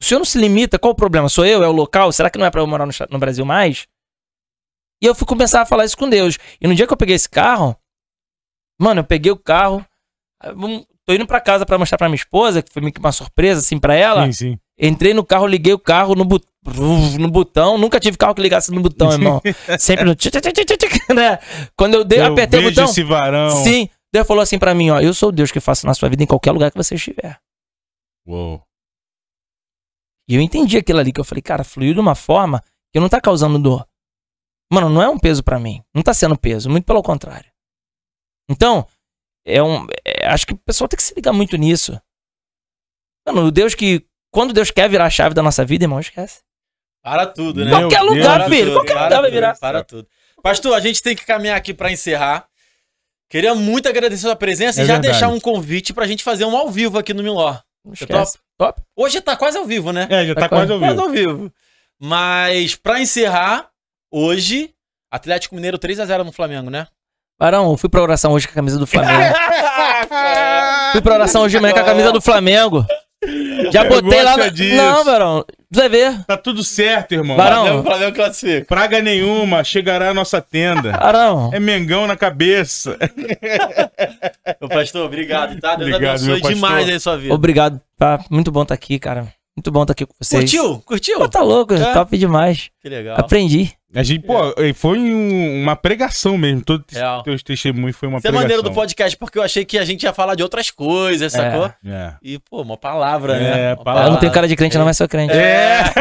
O Senhor não se limita? Qual o problema? Sou eu? É o local? Será que não é pra eu morar no, no Brasil mais? E eu fui começar a falar isso com Deus. E no dia que eu peguei esse carro, mano, eu peguei o carro, tô indo pra casa pra mostrar pra minha esposa, que foi meio que uma surpresa assim pra ela. Sim, sim. Entrei no carro, liguei o carro no, bu- no botão. Nunca tive carro que ligasse no botão, [laughs] irmão. Sempre no. né? Quando eu dei, Eu apertei o botão. esse varão. Sim. Deus falou assim pra mim, ó. Eu sou o Deus que faço na sua vida em qualquer lugar que você estiver. Uou. E eu entendi aquilo ali que eu falei, cara, fluiu de uma forma que não tá causando dor. Mano, não é um peso pra mim. Não tá sendo peso, muito pelo contrário. Então, é um. é- acho que o pessoal tem que se ligar muito nisso. Mano, o Deus que. Quando Deus quer virar a chave da nossa vida, irmão, esquece. Para tudo, né? Meu Qualquer Deus. lugar, Para filho. tudo, Qualquer para lugar vai tudo, virar. Para tudo. Pastor, a gente tem que caminhar aqui pra encerrar. Queria muito agradecer a sua presença É e já verdade. deixar um convite pra gente fazer um ao vivo aqui no Miló. Esquece. Top. Hoje tá quase ao vivo, né? É, já tá Tá quase ao Quase vivo. ao vivo. Mas pra encerrar, hoje, Atlético Mineiro 3x0 no Flamengo, né? Barão, fui pra oração hoje com a camisa do Flamengo. [laughs] fui pra oração hoje de manhã com a camisa do Flamengo. Já Eu botei lá. Na... disso. Não, Barão. Vai ver. Tá tudo certo, irmão. Barão. Flamengo, classifica. Praga nenhuma, chegará à nossa tenda. Barão. É Mengão na cabeça. Ô, pastor, obrigado, tá? Deus Obrigado, abençoe demais aí a sua vida. Obrigado. Tá muito bom estar aqui, cara. Muito bom estar aqui com vocês. Curtiu? Curtiu? Pô, tá louco. É. Top demais. Que legal. Aprendi. A gente, pô, foi um- uma pregação mesmo. Todo Real. teus testemunhos foi uma Isso é pregação. maneiro do podcast, porque eu achei que a gente ia falar de outras coisas, sacou? É. E, pô, uma palavra, É, né? Uma palavra. Eu não tenho cara de crente, não, mas sou crente. É. [laughs]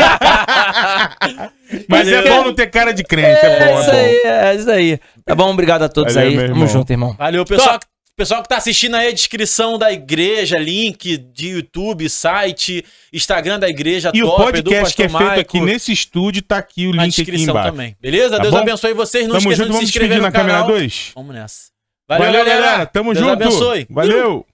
Mas é bom não ter cara de crente, é bom, isso é bom. aí, é isso aí. Tá bom, obrigado a todos Valeu, aí. Tamo junto, irmão. Valeu, pessoal. Pessoal que tá assistindo aí a descrição da igreja, link de YouTube, site, Instagram da igreja, E o top, do podcast que é feito Maico, aqui nesse estúdio, tá aqui o na link aqui descrição embaixo. também. Beleza? Tá Deus bom? abençoe vocês. Não Tamo esqueçam junto, de se inscrever no na câmera canal. 2? Vamos nessa. Valeu, Valeu, galera. galera. Tamo Deus junto. abençoe. Valeu.